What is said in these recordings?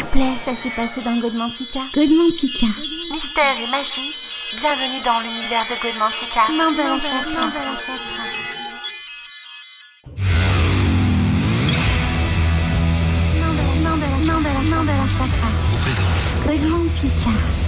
vous plaît, ça s'est passé dans Godmantica. Godmantica. Mystère et magie, bienvenue dans l'univers de Godmantica. Mandala, Mandala, Mandala Chakra. Godmantica.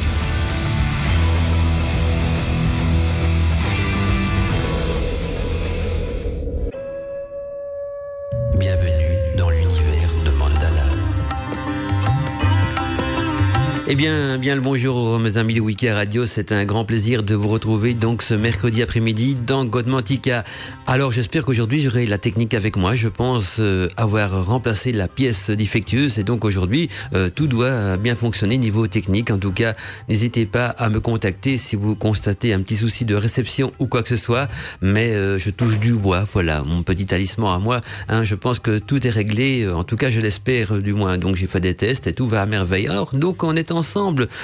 Eh bien, bien le bonjour mes amis de Wiki Radio, c'est un grand plaisir de vous retrouver donc ce mercredi après-midi dans Godmantica. Alors j'espère qu'aujourd'hui j'aurai la technique avec moi, je pense euh, avoir remplacé la pièce défectueuse et donc aujourd'hui euh, tout doit bien fonctionner niveau technique. En tout cas, n'hésitez pas à me contacter si vous constatez un petit souci de réception ou quoi que ce soit, mais euh, je touche du bois, voilà mon petit talisman à moi. Hein, je pense que tout est réglé, en tout cas je l'espère du moins, donc j'ai fait des tests et tout va à merveille. Alors donc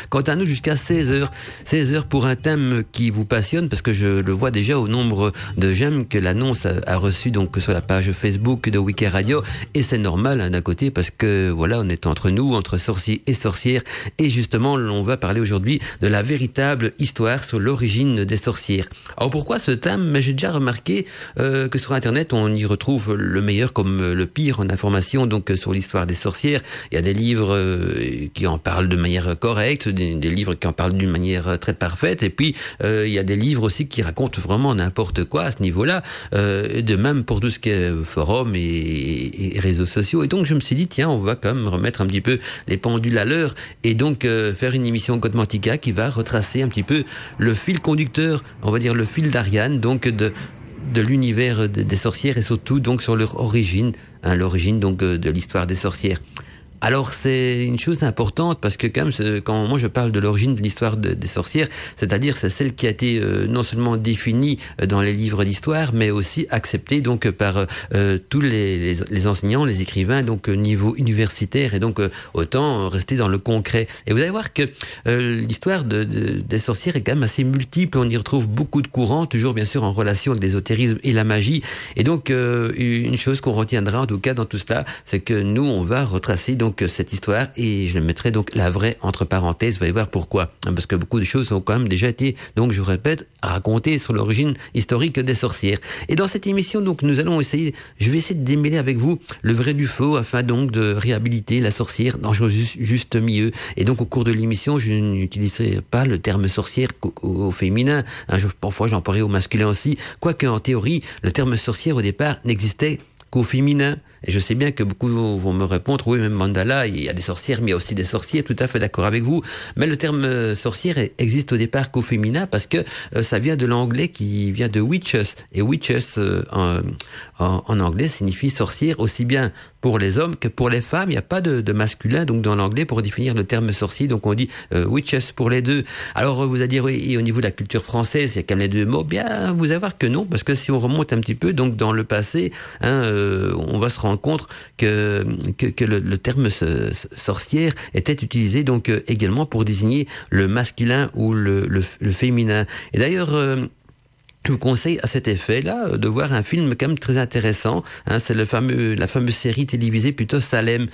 quant à nous, jusqu'à 16h. 16h pour un thème qui vous passionne, parce que je le vois déjà au nombre de j'aime que l'annonce a, reçu donc sur la page Facebook de Wiki Radio. Et c'est normal hein, d'un côté, parce que voilà, on est entre nous, entre sorciers et sorcières. Et justement, on va parler aujourd'hui de la véritable histoire sur l'origine des sorcières. Alors pourquoi ce thème? J'ai déjà remarqué euh, que sur Internet, on y retrouve le meilleur comme le pire en information, donc sur l'histoire des sorcières. Il y a des livres euh, qui en parlent de manière correcte, des, livres qui en parlent d'une manière très parfaite, et puis euh, il y a des livres aussi qui racontent vraiment n'importe quoi à ce niveau-là, euh, de même pour tout ce qui est forum et, réseaux sociaux. Et donc je me suis dit, tiens, on va quand même remettre un petit peu les pendules à l'heure, et donc euh, faire une émission Godmantica qui va retracer un petit peu le fil conducteur, on va dire le fil d'Ariane, donc de de l'univers des sorcières et surtout donc sur leur origine, hein, l'origine donc de l'histoire des sorcières. Alors c'est une chose importante parce que quand même quand moi je parle de l'origine de l'histoire de, des sorcières, c'est-à-dire c'est celle qui a été euh, non seulement définie dans les livres d'histoire, mais aussi acceptée donc par euh, tous les, enseignants, les écrivains donc niveau universitaire et donc euh, autant rester dans le concret. Et vous allez voir que l'histoire de, de, des sorcières est quand même assez multiple. On y retrouve beaucoup de courants, toujours bien sûr en relation avec l'ésotérisme et la magie. Et donc une chose qu'on retiendra en tout cas dans tout cela, c'est que nous on va retracer donc donc cette histoire et je mettrai donc la vraie entre parenthèses. Vous allez voir pourquoi. Parce que beaucoup de choses ont quand même déjà été, donc je répète, racontées sur l'origine historique des sorcières. Et dans cette émission, donc nous allons essayer, je vais essayer de démêler avec vous le vrai du faux afin donc de réhabiliter la sorcière dans juste milieu. Et donc au cours de l'émission, je n'utiliserai pas le terme sorcière au, féminin. Hein, je, parfois j'en parlerai au masculin aussi. Quoique en théorie, le terme sorcière au départ n'existait qu'au féminin. Et je sais bien que beaucoup vont me répondre, oui, même mandala, il y a des sorcières, mais il y a aussi des sorciers, tout à fait d'accord avec vous. Mais le terme euh, sorcière existe au départ qu'au féminin parce que euh, ça vient de l'anglais qui vient de witches. Et witches euh, en, anglais signifie sorcière aussi bien pour les hommes que pour les femmes. Il n'y a pas de, masculin donc dans l'anglais pour définir le terme sorcier. Donc on dit witches pour les deux. Alors vous allez dire, oui, au niveau de la culture française, il y a quand même les deux mots. Bien, vous allez voir que non, parce que si on remonte un petit peu, donc dans le passé, hein, on va se rendre compte que, que, le, terme sorcière était utilisé donc euh, également pour désigner le masculin ou le, le, le féminin. Et d'ailleurs, euh, je vous conseille à cet effet-là de voir un film quand même très intéressant. Hein, c'est le fameux, la fameuse série télévisée plutôt Salem.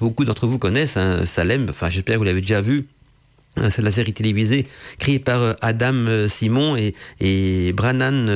Beaucoup d'entre vous connaissent hein, Salem. Enfin, j'espère que vous l'avez déjà vu. C'est la série télévisée créée par Adam Simon et, et Brannan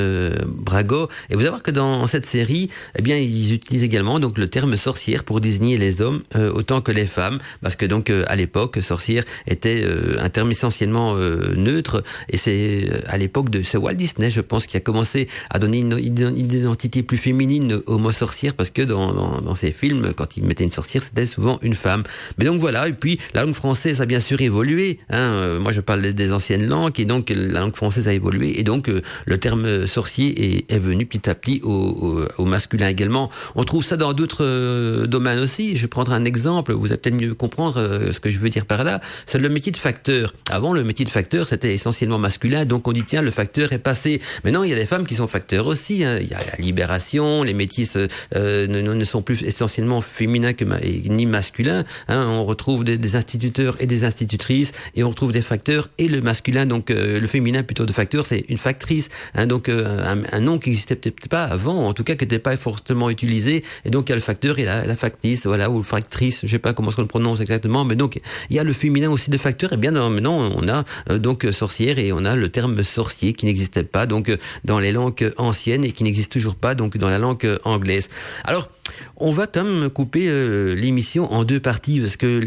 Brago. Et vous allez voir que dans cette série, eh bien, ils utilisent également donc le terme sorcière pour désigner les hommes euh, autant que les femmes, parce que donc euh, à l'époque, sorcière était euh, un terme essentiellement neutre. Et c'est à l'époque de ce Walt Disney, je pense, qui a commencé à donner une, une identité plus féminine au mot sorcière, parce que dans, dans, dans ses films, quand il mettait une sorcière, c'était souvent une femme. Mais donc voilà. Et puis la langue française a bien sûr évolué. Hein, euh, moi, je parle des anciennes langues et donc la langue française a évolué et donc euh, le terme sorcier est, venu petit à petit au, masculin également. On trouve ça dans d'autres euh, domaines aussi. Je vais prendre un exemple. Vous allez peut-être mieux comprendre ce que je veux dire par là. C'est le métier de facteur. Avant, le métier de facteur c'était essentiellement masculin, donc on dit tiens le facteur est passé. Maintenant, il y a des femmes qui sont facteurs aussi. Hein. Il y a la libération. Les métiers ne, sont plus essentiellement féminins que ni masculins. Hein. On retrouve des instituteurs et des institutrices et on retrouve des facteurs et le masculin, donc le féminin plutôt de facteur, c'est une factrice, hein, donc un, nom qui n'existait peut-être pas avant, en tout cas qui n'était pas fortement utilisé, et donc il y a le facteur et la, factrice, voilà, ou factrice, je sais pas comment on le prononce exactement, mais donc il y a le féminin aussi de facteur, et bien maintenant on a donc sorcière et on a le terme sorcier qui n'existait pas donc dans les langues anciennes et qui n'existe toujours pas donc dans la langue anglaise. Alors on va quand même couper euh, l'émission en deux parties parce que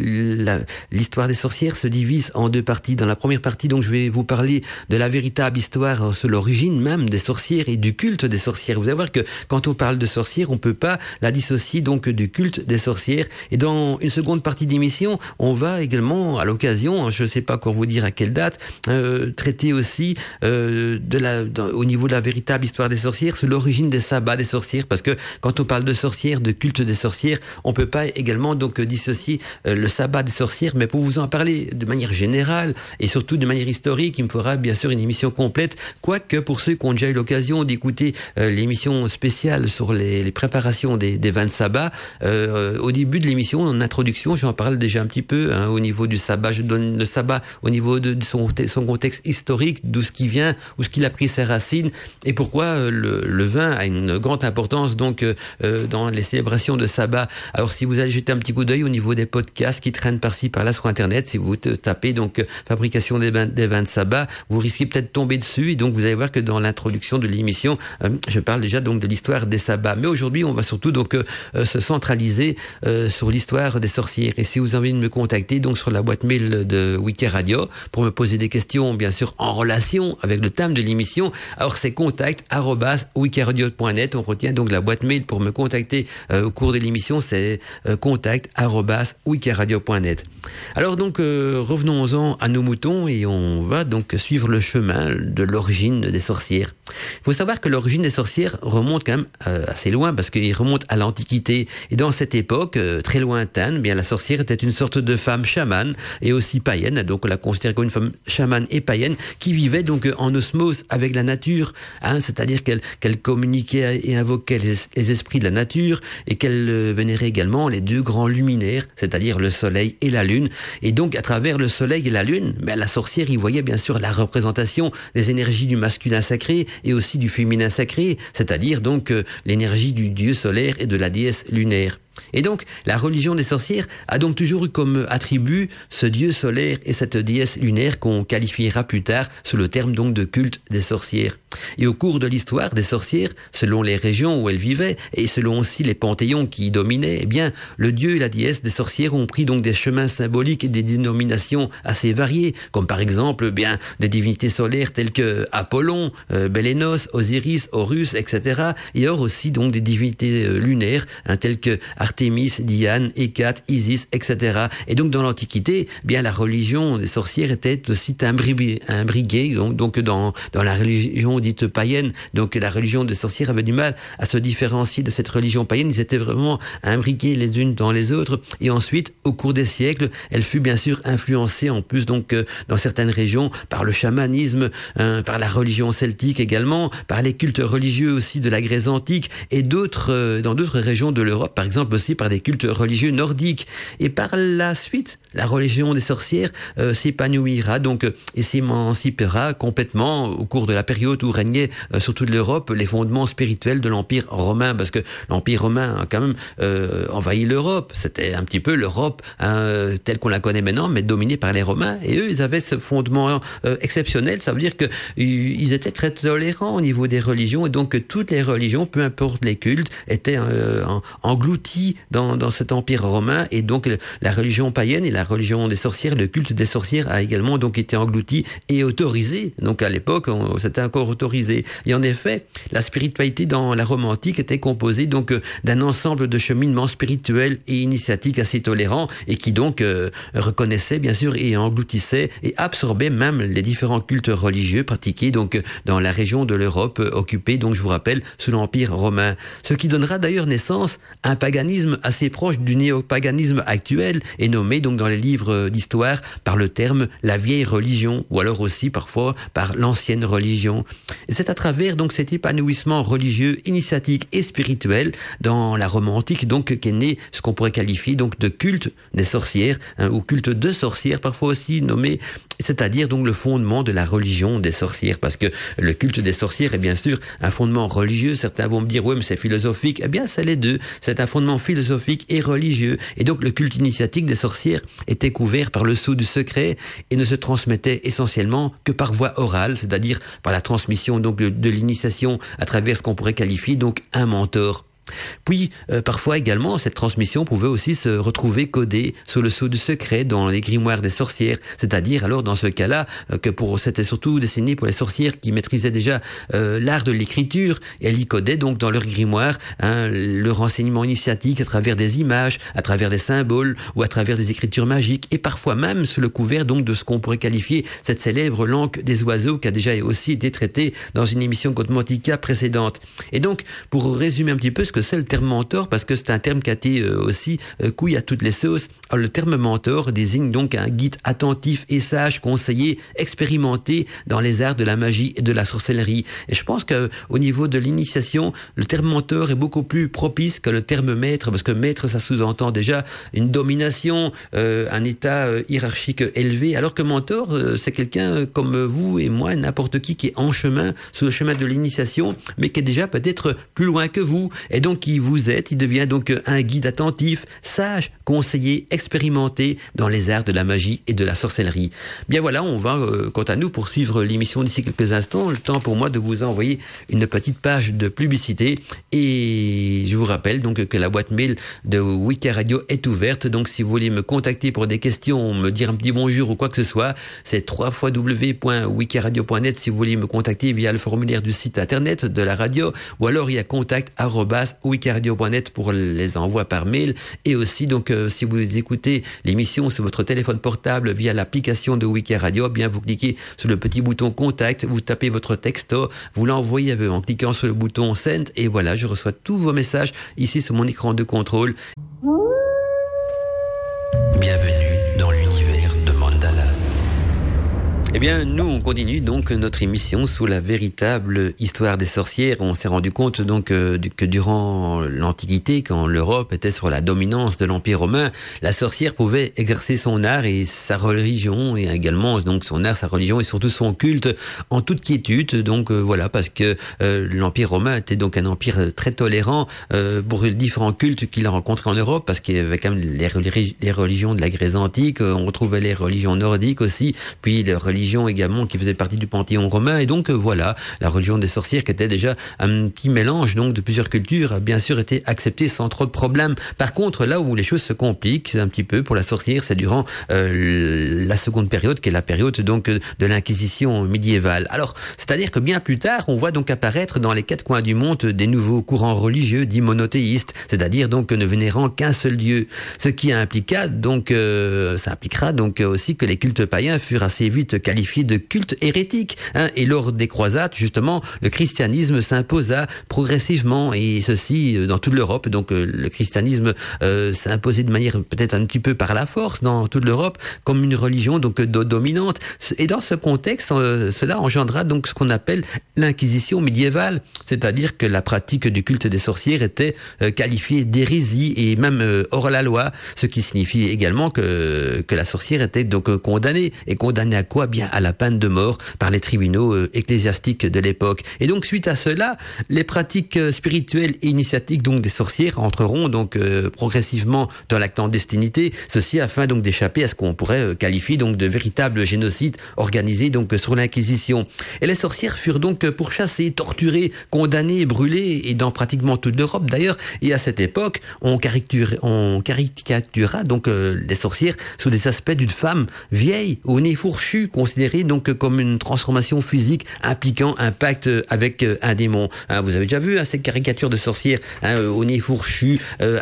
l'histoire des sorcières se divise en deux parties. Dans la première partie, donc, je vais vous parler de la véritable histoire sur l'origine même des sorcières et du culte des sorcières. Vous allez voir que quand on parle de sorcières, on peut pas la dissocier donc du culte des sorcières. Et dans une seconde partie d'émission, on va également, à l'occasion, je ne sais pas encore vous dire à quelle date, euh, traiter aussi euh, au niveau de la véritable histoire des sorcières, sur l'origine des sabbats des sorcières, parce que quand on parle de sorcières, de culte des sorcières, on peut pas également donc dissocier euh, le sabbat des sorcières, mais pour vous en parler de manière générale et surtout de manière historique, il me faudra bien sûr une émission complète, quoique pour ceux qui ont déjà eu l'occasion d'écouter euh, l'émission spéciale sur les, préparations des, des vins de sabbat, euh, au début de l'émission, en introduction, j'en parle déjà un petit peu hein, au niveau du sabbat, je donne le sabbat au niveau de son, contexte historique, d'où ce qui vient, où ce qu'il a pris ses racines et pourquoi le, vin a une grande importance donc dans les célébrations de sabbat. Alors si vous allez jeter un petit coup d'œil au niveau des podcasts qui traînent par-ci par-là sur internet, si vous tapez donc euh, fabrication des, vins, de sabbat, vous risquez peut-être de tomber dessus et donc vous allez voir que dans l'introduction de l'émission, euh, je parle déjà donc de l'histoire des sabbats. Mais aujourd'hui, on va surtout donc euh, se centraliser sur l'histoire des sorcières. Et si vous avez envie de me contacter donc sur la boîte mail de Wiki Radio pour me poser des questions, bien sûr en relation avec le thème de l'émission, alors c'est contact wikiradio.net. On retient donc la boîte mail pour me contacter euh, au cours de l'émission, c'est euh, contact wikiradio.net. Alors donc euh, revenons-en à nos moutons et on va donc suivre le chemin de l'origine des sorcières. Il faut savoir que l'origine des sorcières remonte quand même assez loin parce qu'il remonte à l'Antiquité et dans cette époque très lointaine, eh bien la sorcière était une sorte de femme chamane et aussi païenne, donc on la considère comme une femme chamane et païenne qui vivait donc en osmose avec la nature, hein, c'est-à-dire qu'elle communiquait et invoquait les esprits de la nature et qu'elle euh, vénérait également les deux grands luminaires, c'est-à-dire le soleil et la lune. Et donc, à travers le soleil et la lune, ben, la sorcière y voyait bien sûr la représentation des énergies du masculin sacré et aussi du féminin sacré, c'est-à-dire donc euh, l'énergie du dieu solaire et de la déesse lunaire. Et donc, la religion des sorcières a donc toujours eu comme attribut ce dieu solaire et cette déesse lunaire qu'on qualifiera plus tard sous le terme donc de culte des sorcières. Et au cours de l'histoire des sorcières, selon les régions où elles vivaient et selon aussi les panthéons qui y dominaient, eh bien, le dieu et la déesse des sorcières ont pris donc des chemins symboliques et des dénominations assez variées, comme par exemple, eh bien, des divinités solaires telles que Apollon, euh, Bélénos, Osiris, Horus, etc. Et or aussi donc des divinités euh, lunaires hein, telles que Artémis, Diane, Hécate, Isis, etc. Et donc dans l'Antiquité, bien la religion des sorcières était aussi imbriquée, donc, donc dans, dans la religion dite païenne. Donc la religion des sorcières avait du mal à se différencier de cette religion païenne. Ils étaient vraiment imbriqués les unes dans les autres. Et ensuite, au cours des siècles, elle fut bien sûr influencée en plus donc euh, dans certaines régions par le chamanisme, hein, par la religion celtique également, par les cultes religieux aussi de la Grèce antique et d'autres euh, dans d'autres régions de l'Europe, par exemple aussi par des cultes religieux nordiques. Et par la suite, la religion des sorcières euh, s'épanouira donc euh, et s'émancipera complètement au cours de la période où régnaient euh, sur toute l'Europe les fondements spirituels de l'Empire romain, parce que l'Empire romain a quand même envahi l'Europe. C'était un petit peu l'Europe hein, telle qu'on la connaît maintenant, mais dominée par les Romains. Et eux, ils avaient ce fondement exceptionnel. Ça veut dire que ils étaient très tolérants au niveau des religions, et donc toutes les religions, peu importe les cultes, étaient dans, cet Empire romain, et donc la religion païenne et la religion des sorcières, le culte des sorcières a également donc été englouti et autorisé. Donc à l'époque, c'était encore autorisé. Et en effet, la spiritualité dans la Rome antique était composée donc euh, d'un ensemble de cheminements spirituels et initiatiques assez tolérants et qui donc euh, reconnaissaient bien sûr et engloutissaient et absorbaient même les différents cultes religieux pratiqués donc dans la région de l'Europe occupée donc je vous rappelle sous l'Empire romain. Ce qui donnera d'ailleurs naissance à un paganisme assez proche du néopaganisme actuel et nommé donc dans les livres d'histoire par le terme la vieille religion, ou alors aussi parfois par l'ancienne religion. C'est à travers donc cet épanouissement religieux, initiatique et spirituel dans la Rome antique donc qu'est né ce qu'on pourrait qualifier donc de culte des sorcières hein, ou culte de sorcières parfois aussi nommé c'est-à-dire donc le fondement de la religion des sorcières, parce que le culte des sorcières est bien sûr un fondement religieux. Certains vont me dire, oui, mais c'est philosophique. Eh bien, c'est les deux. C'est un fondement philosophique et religieux. Et donc, le culte initiatique des sorcières était couvert par le sceau du secret et ne se transmettait essentiellement que par voie orale, c'est-à-dire par la transmission donc de l'initiation à travers ce qu'on pourrait qualifier donc un mentor. Puis, euh, parfois également, cette transmission pouvait aussi se retrouver codée sous le sceau du secret dans les grimoires des sorcières, c'est-à-dire alors dans ce cas-là euh, que pour c'était surtout destiné pour les sorcières qui maîtrisaient déjà euh, l'art de l'écriture, elles y codaient donc dans leur grimoire hein, le renseignement initiatique à travers des images, à travers des symboles ou à travers des écritures magiques, et parfois même sous le couvert donc de ce qu'on pourrait qualifier cette célèbre langue des oiseaux qui a déjà aussi été traitée dans une émission Cosmotica précédente. Et donc, pour résumer un petit peu ce que c'est le terme mentor parce que c'est un terme qui a été euh, aussi euh, couille à toutes les sauces. le terme mentor désigne donc un guide attentif et sage, conseiller, expérimenté dans les arts de la magie et de la sorcellerie. Et je pense que au niveau de l'initiation, le terme mentor est beaucoup plus propice que le terme maître parce que maître ça sous-entend déjà une domination, euh, un état hiérarchique élevé, alors que mentor c'est quelqu'un comme vous et moi, n'importe qui qui est en chemin sur le chemin de l'initiation, mais qui est déjà peut-être plus loin que vous. Et donc qui vous êtes. Il devient donc un guide attentif, sage, conseiller, expérimenté dans les arts de la magie et de la sorcellerie. Bien voilà, on va, euh, quant à nous, poursuivre l'émission d'ici quelques instants. Le temps pour moi de vous envoyer une petite page de publicité. Et je vous rappelle donc que la boîte mail de Wiki Radio est ouverte. Donc si vous voulez me contacter pour des questions, me dire un petit bonjour ou quoi que ce soit, c'est www.wikiradio.net si vous voulez me contacter via le formulaire du site internet de la radio ou alors il y a contact wikiradio.net pour les envois par mail. Et aussi, donc, euh, si vous écoutez l'émission sur votre téléphone portable via l'application de Wikiradio, eh bien, vous cliquez sur le petit bouton contact, vous tapez votre texto, vous l'envoyez en cliquant sur le bouton send, et voilà, je reçois tous vos messages ici sur mon écran de contrôle. Eh bien, nous, on continue donc notre émission sous la véritable histoire des sorcières. On s'est rendu compte donc euh, que durant l'Antiquité, quand l'Europe était sur la dominance de l'Empire romain, la sorcière pouvait exercer son art et sa religion, et également donc son art, sa religion et surtout son culte en toute quiétude. Donc euh, voilà, parce que euh, l'Empire romain était donc un empire très tolérant pour les différents cultes qu'il a rencontrés en Europe, parce qu'il y avait quand même les, les religions de la Grèce antique, on retrouvait les religions nordiques aussi, puis les religions également qui faisait partie du panthéon romain. Et donc euh, voilà, la religion des sorcières qui était déjà un petit mélange donc de plusieurs cultures a bien sûr été acceptée sans trop de problèmes. Par contre, là où les choses se compliquent un petit peu pour la sorcière, c'est durant euh, la seconde période, qui est la période donc de l'Inquisition médiévale. Alors, c'est-à-dire que bien plus tard, on voit donc apparaître dans les quatre coins du monde des nouveaux courants religieux dits monothéistes, c'est-à-dire donc ne vénérant qu'un seul dieu, ce qui impliqua donc euh, ça impliquera donc aussi que les cultes païens furent assez vite qualifié de culte hérétique. Hein. Et lors des croisades, justement, le christianisme s'imposa progressivement, et ceci euh, dans toute l'Europe. Donc euh, le christianisme euh, s'est imposé de manière peut-être un petit peu par la force dans toute l'Europe, comme une religion donc dominante. Et dans ce contexte, cela engendra donc ce qu'on appelle l'inquisition médiévale, c'est-à-dire que la pratique du culte des sorcières était qualifiée d'hérésie et même hors la loi, ce qui signifie également que, que la sorcière était donc condamnée. Et condamnée à quoi? À la peine de mort par les tribunaux euh, ecclésiastiques de l'époque. Et donc suite à cela, les pratiques euh, spirituelles et initiatiques donc des sorcières entreront donc euh, progressivement dans la clandestinité, ceci afin donc d'échapper à ce qu'on pourrait qualifier donc de véritable génocide organisé donc sur l'Inquisition. Et les sorcières furent donc pourchassées, torturées, condamnées, brûlées et dans pratiquement toute l'Europe d'ailleurs. Et à cette époque, on, on caricatura donc les sorcières sous des aspects d'une femme vieille, au nez fourchu, donc comme une transformation physique impliquant un pacte avec un démon. Hein, vous avez déjà vu hein, ces caricatures de sorcières hein, au nez fourchu, euh,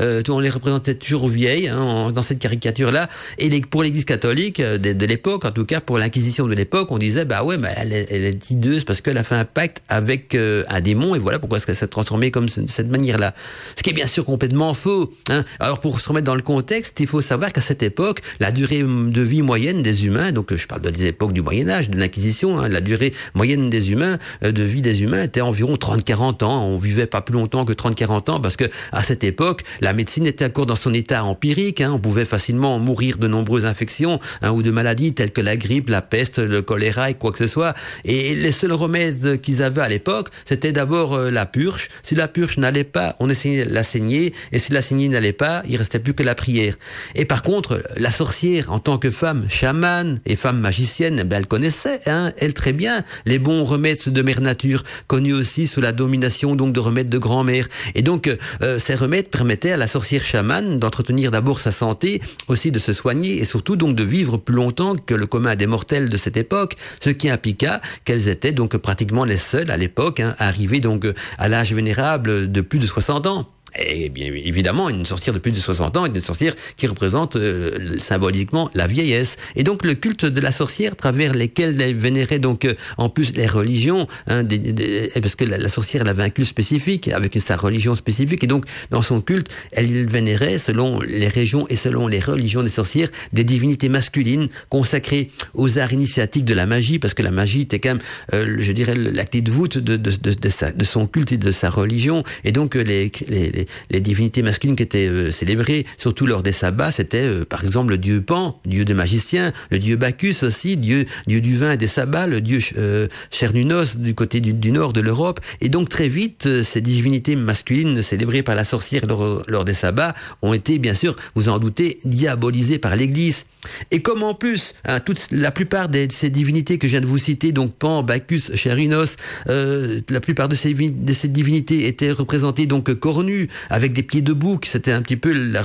euh, on les représentait toujours vieilles hein, dans cette caricature-là. Et pour l'Église catholique euh, de, l'époque, en tout cas pour l'Inquisition de l'époque, on disait bah ouais, elle, est, elle hideuse parce qu'elle a fait un pacte avec euh, un démon et voilà pourquoi est-ce qu'elle s'est transformée comme de cette manière-là. Ce qui est bien sûr complètement faux. Hein. Alors pour se remettre dans le contexte, il faut savoir qu'à cette époque, la durée de vie moyenne des humains, donc je parle des époques du Moyen Âge, de l'Inquisition, hein, la durée moyenne des humains, de vie des humains était environ 30-40 ans. On vivait pas plus longtemps que 30-40 ans parce que à cette époque, la médecine était encore dans son état empirique. Hein. On pouvait facilement mourir de nombreuses infections hein, ou de maladies telles que la grippe, la peste, le choléra et quoi que ce soit. Et les seuls remèdes qu'ils avaient à l'époque, c'était d'abord euh, la purge. Si la purge n'allait pas, on essayait de la saigner. Et si la saignée n'allait pas, il restait plus que la prière. Et par contre, la sorcière, en tant que femme chamane et femme magicienne, ben, elle connaissait, hein, très bien, les bons remèdes de mère nature, connus aussi sous la domination donc de remèdes de grand-mère. Et donc, euh, ces remèdes permettaient à la sorcière chamane d'entretenir d'abord sa santé, aussi de se soigner et surtout donc de vivre plus longtemps que le commun des mortels de cette époque, ce qui impliqua qu'elles étaient donc pratiquement les seules à l'époque hein, à arriver donc à l'âge vénérable de plus de 60 ans. Et bien évidemment, une sorcière de plus de 60 ans est une sorcière qui représente euh, symboliquement la vieillesse. Et donc le culte de la sorcière, travers lesquels elle vénérait donc euh, en plus les religions, hein, parce que la, sorcière elle avait un culte spécifique avec sa religion spécifique, et donc dans son culte, elle vénérait selon les régions et selon les religions des sorcières des divinités masculines consacrées aux arts initiatiques de la magie, parce que la magie était quand même, euh, je dirais, l'acte de voûte de, de, de, de, son culte et de sa religion, et donc les, les les, divinités masculines qui étaient euh, célébrées, surtout lors des sabbats, c'était euh, par exemple le dieu Pan, dieu des magiciens, le dieu Bacchus aussi, dieu, du vin et des sabbats, le dieu euh, Chernunos du côté du, nord de l'Europe. Et donc très vite, ces divinités masculines célébrées par la sorcière lors des sabbats ont été, bien sûr, vous en doutez, diabolisées par l'Église. Et comme en plus, hein, toute, la plupart de ces divinités que je viens de vous citer, donc Pan, Bacchus, Chérinos, euh, la plupart de ces, divinités étaient représentées donc cornues, avec des pieds de bouc. C'était un petit peu la,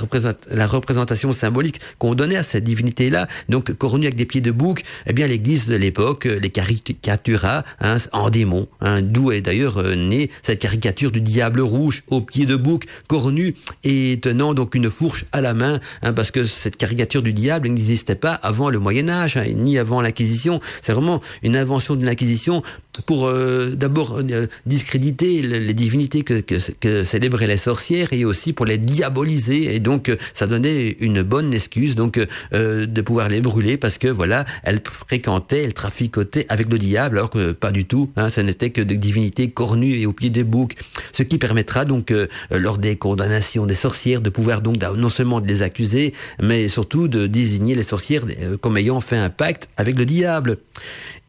représentation symbolique qu'on donnait à ces divinités-là. Donc cornues avec des pieds de bouc, eh bien l'Église de l'époque les caricatura hein, en démon. Hein, D'où est d'ailleurs euh, née cette caricature du diable rouge aux pieds de bouc, cornu et tenant donc une fourche à la main, parce que cette caricature du diable n'existait pas avant le Moyen Âge, hein, ni avant l'Inquisition. C'est vraiment une invention de l'Inquisition pour euh, d'abord euh, discréditer les divinités que, célébraient les sorcières et aussi pour les diaboliser. Et donc, euh, ça donnait une bonne excuse donc de pouvoir les brûler parce que voilà, elles fréquentaient, elles traficotaient avec le diable, alors que pas du tout. Hein, ce n'était que des divinités cornues et au pied des boucs. Ce qui permettra donc, lors des condamnations des sorcières, de pouvoir donc non seulement les accuser, mais surtout de désigner les sorcières comme ayant fait un pacte avec le diable.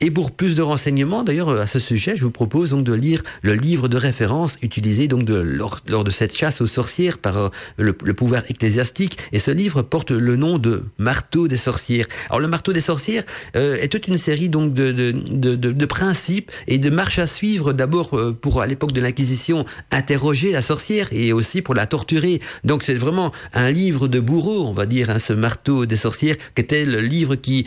Et pour plus de renseignements, d'ailleurs, à ce sujet, je vous propose donc de lire le livre de référence utilisé donc lors, de cette chasse aux sorcières par euh, le, pouvoir ecclésiastique. Et ce livre porte le nom de Marteau des sorcières. Alors le Marteau des sorcières euh, est toute une série donc de, principes et de marches à suivre. D'abord euh, pour à l'époque de l'Inquisition interroger la sorcière et aussi pour la torturer. Donc c'est vraiment un livre de bourreau, on va dire, hein, ce Marteau des sorcières, qui était le livre qui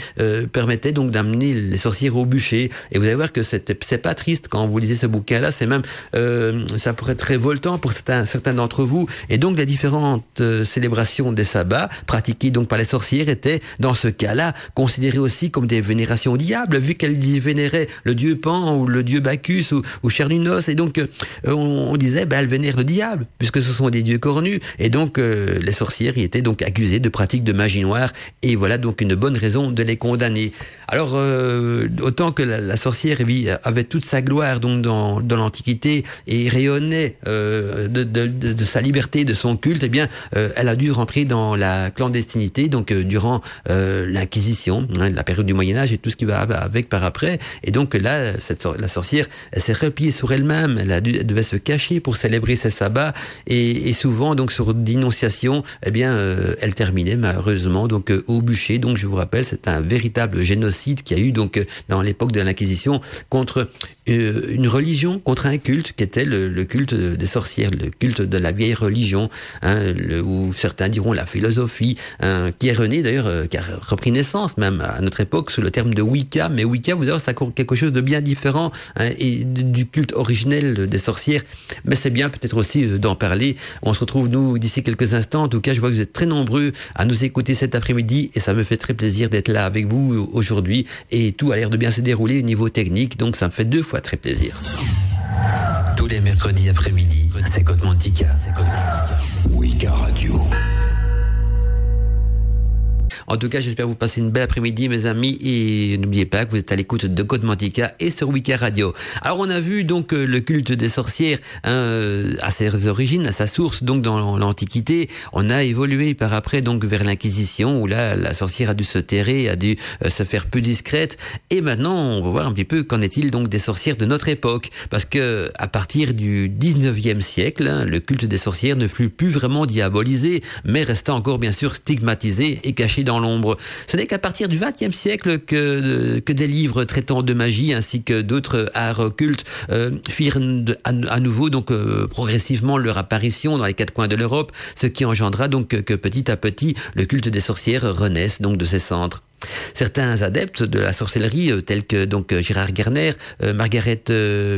permettait donc d'amener les sorcières au bûcher. Et vous allez voir que c'est pas triste quand vous lisez ce bouquin-là, c'est même, euh, ça pourrait être révoltant pour certains, d'entre vous. Et donc, les différentes euh, célébrations des sabbats pratiquées donc par les sorcières étaient, dans ce cas-là, considérées aussi comme des vénérations au diable, vu qu'elles vénéraient le dieu Pan ou le dieu Bacchus ou, ou Chernunos. Et donc, euh, on, disait, ben, elles vénèrent le diable, puisque ce sont des dieux cornus. Et donc, les sorcières y étaient donc accusées de pratiques de magie noire. Et voilà donc une bonne raison de les condamner. Alors, autant que la, sorcière avait toute sa gloire donc dans, dans l'Antiquité et rayonnait euh, de, de, sa liberté, de son culte, eh bien, euh, elle a dû rentrer dans la clandestinité, donc euh, durant euh, l'Inquisition, hein, la période du Moyen Âge et tout ce qui va avec par après. Et donc là, cette, la sorcière, elle s'est repliée sur elle-même, elle devait se cacher pour célébrer ses sabbats, et, et souvent, donc sur dénonciation, eh bien, elle terminait malheureusement donc au bûcher. Donc je vous rappelle, c'est un véritable génocide génocide qu'il y a eu donc dans l'époque de l'Inquisition contre une religion, contre un culte qui était le, culte des sorcières, le culte de la vieille religion, hein, où certains diront la philosophie, hein, qui est rené d'ailleurs, qui a repris naissance même à notre époque sous le terme de Wicca, mais Wicca, vous savez, c'est quelque chose de bien différent hein, et du culte originel des sorcières. Mais c'est bien peut-être aussi euh, d'en parler. On se retrouve, nous, d'ici quelques instants. En tout cas, je vois que vous êtes très nombreux à nous écouter cet après-midi et ça me fait très plaisir d'être là avec vous euh, aujourd'hui. Et tout a l'air de bien se dérouler au niveau technique, donc ça me fait deux fois très plaisir. Tous les mercredis après-midi, c'est Code Mantica. C'est Code Mantica. Wicca Radio. En tout cas, j'espère vous passer une belle après-midi, mes amis, et n'oubliez pas que vous êtes à l'écoute de Code Mantica et sur Wiki Radio. Alors, on a vu donc euh, le culte des sorcières hein, à ses origines, à sa source, donc dans l'Antiquité. On a évolué par après donc vers l'Inquisition, où là, la sorcière a dû se terrer, a dû euh, se faire plus discrète. Et maintenant, on va voir un petit peu qu'en est-il donc des sorcières de notre époque, parce que à partir du 19e siècle, hein, le culte des sorcières ne fut plus vraiment diabolisé, mais resta encore bien sûr stigmatisé et caché dans l'ombre. Ce n'est qu'à partir du XXe siècle que, que des livres traitant de magie ainsi que d'autres arts occultes euh, firent à, nouveau donc euh, progressivement leur apparition dans les quatre coins de l'Europe, ce qui engendra donc que petit à petit le culte des sorcières renaisse donc de ses centres. Certains adeptes de la sorcellerie, euh, tels que donc euh, Gérard Garner, euh, Margaret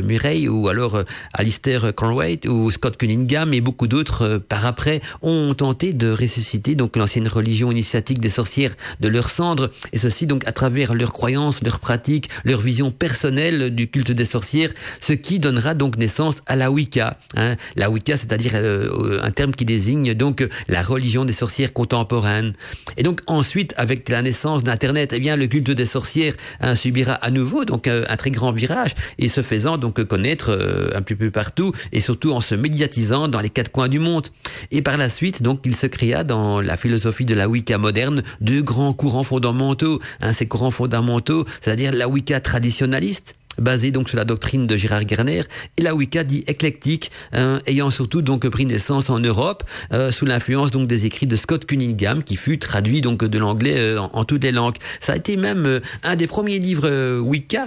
Murray ou alors Alistair Conway ou Scott Cunningham et beaucoup d'autres par après ont tenté de ressusciter donc l'ancienne religion initiatique des sorcières de leurs cendres et ceci donc à travers leurs croyances, leurs pratiques, leur vision personnelle du culte des sorcières, ce qui donnera donc naissance à la Wicca. Hein. La Wicca, c'est-à-dire un terme qui désigne donc la religion des sorcières contemporaines. Et donc ensuite, avec la naissance d'un Internet, eh bien, le culte des sorcières hein, subira à nouveau donc euh, un très grand virage et se faisant donc connaître euh, un peu plus partout et surtout en se médiatisant dans les quatre coins du monde. Et par la suite, donc, il se créa dans la philosophie de la Wicca moderne deux grands courants fondamentaux. Hein, ces courants fondamentaux, c'est-à-dire la Wicca traditionnaliste basé donc sur la doctrine de Gérard Garner, et la Wicca dit éclectique, hein, ayant surtout donc pris naissance en Europe euh, sous l'influence donc des écrits de Scott Cunningham, qui fut traduit donc de l'anglais euh, en, toutes les langues. Ça a été même euh, un des premiers livres Wicca,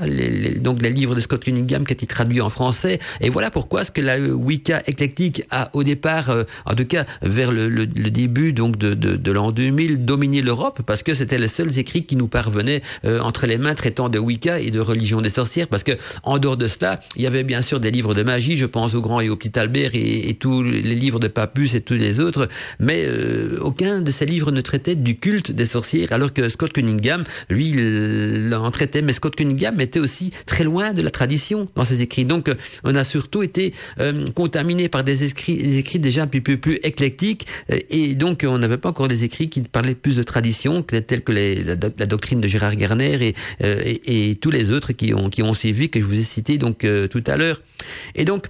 donc les livres de Scott Cunningham qui a été traduit en français. Et voilà pourquoi ce que la Wicca éclectique a au départ, en tout cas vers le, le, début donc de, de, de l'an 2000, dominé l'Europe parce que c'était les seuls écrits qui nous parvenaient entre les mains traitant de Wicca et de religion des sorcières que en dehors de cela, il y avait bien sûr des livres de magie, je pense au grand et au petit Albert et, tous les livres de Papus et tous les autres, mais euh, aucun de ces livres ne traitait du culte des sorcières, alors que Scott Cunningham, lui, il en traitait, mais Scott Cunningham était aussi très loin de la tradition dans ses écrits. Donc, on a surtout été euh, contaminé par des écrits, des écrits déjà un peu plus, plus éclectiques, et donc on n'avait pas encore des écrits qui parlaient plus de tradition, tels que la, doctrine de Gérard Garner et, euh, et, tous les autres qui ont, qui ont suivi que je vous ai cité donc euh, tout à l'heure. Et donc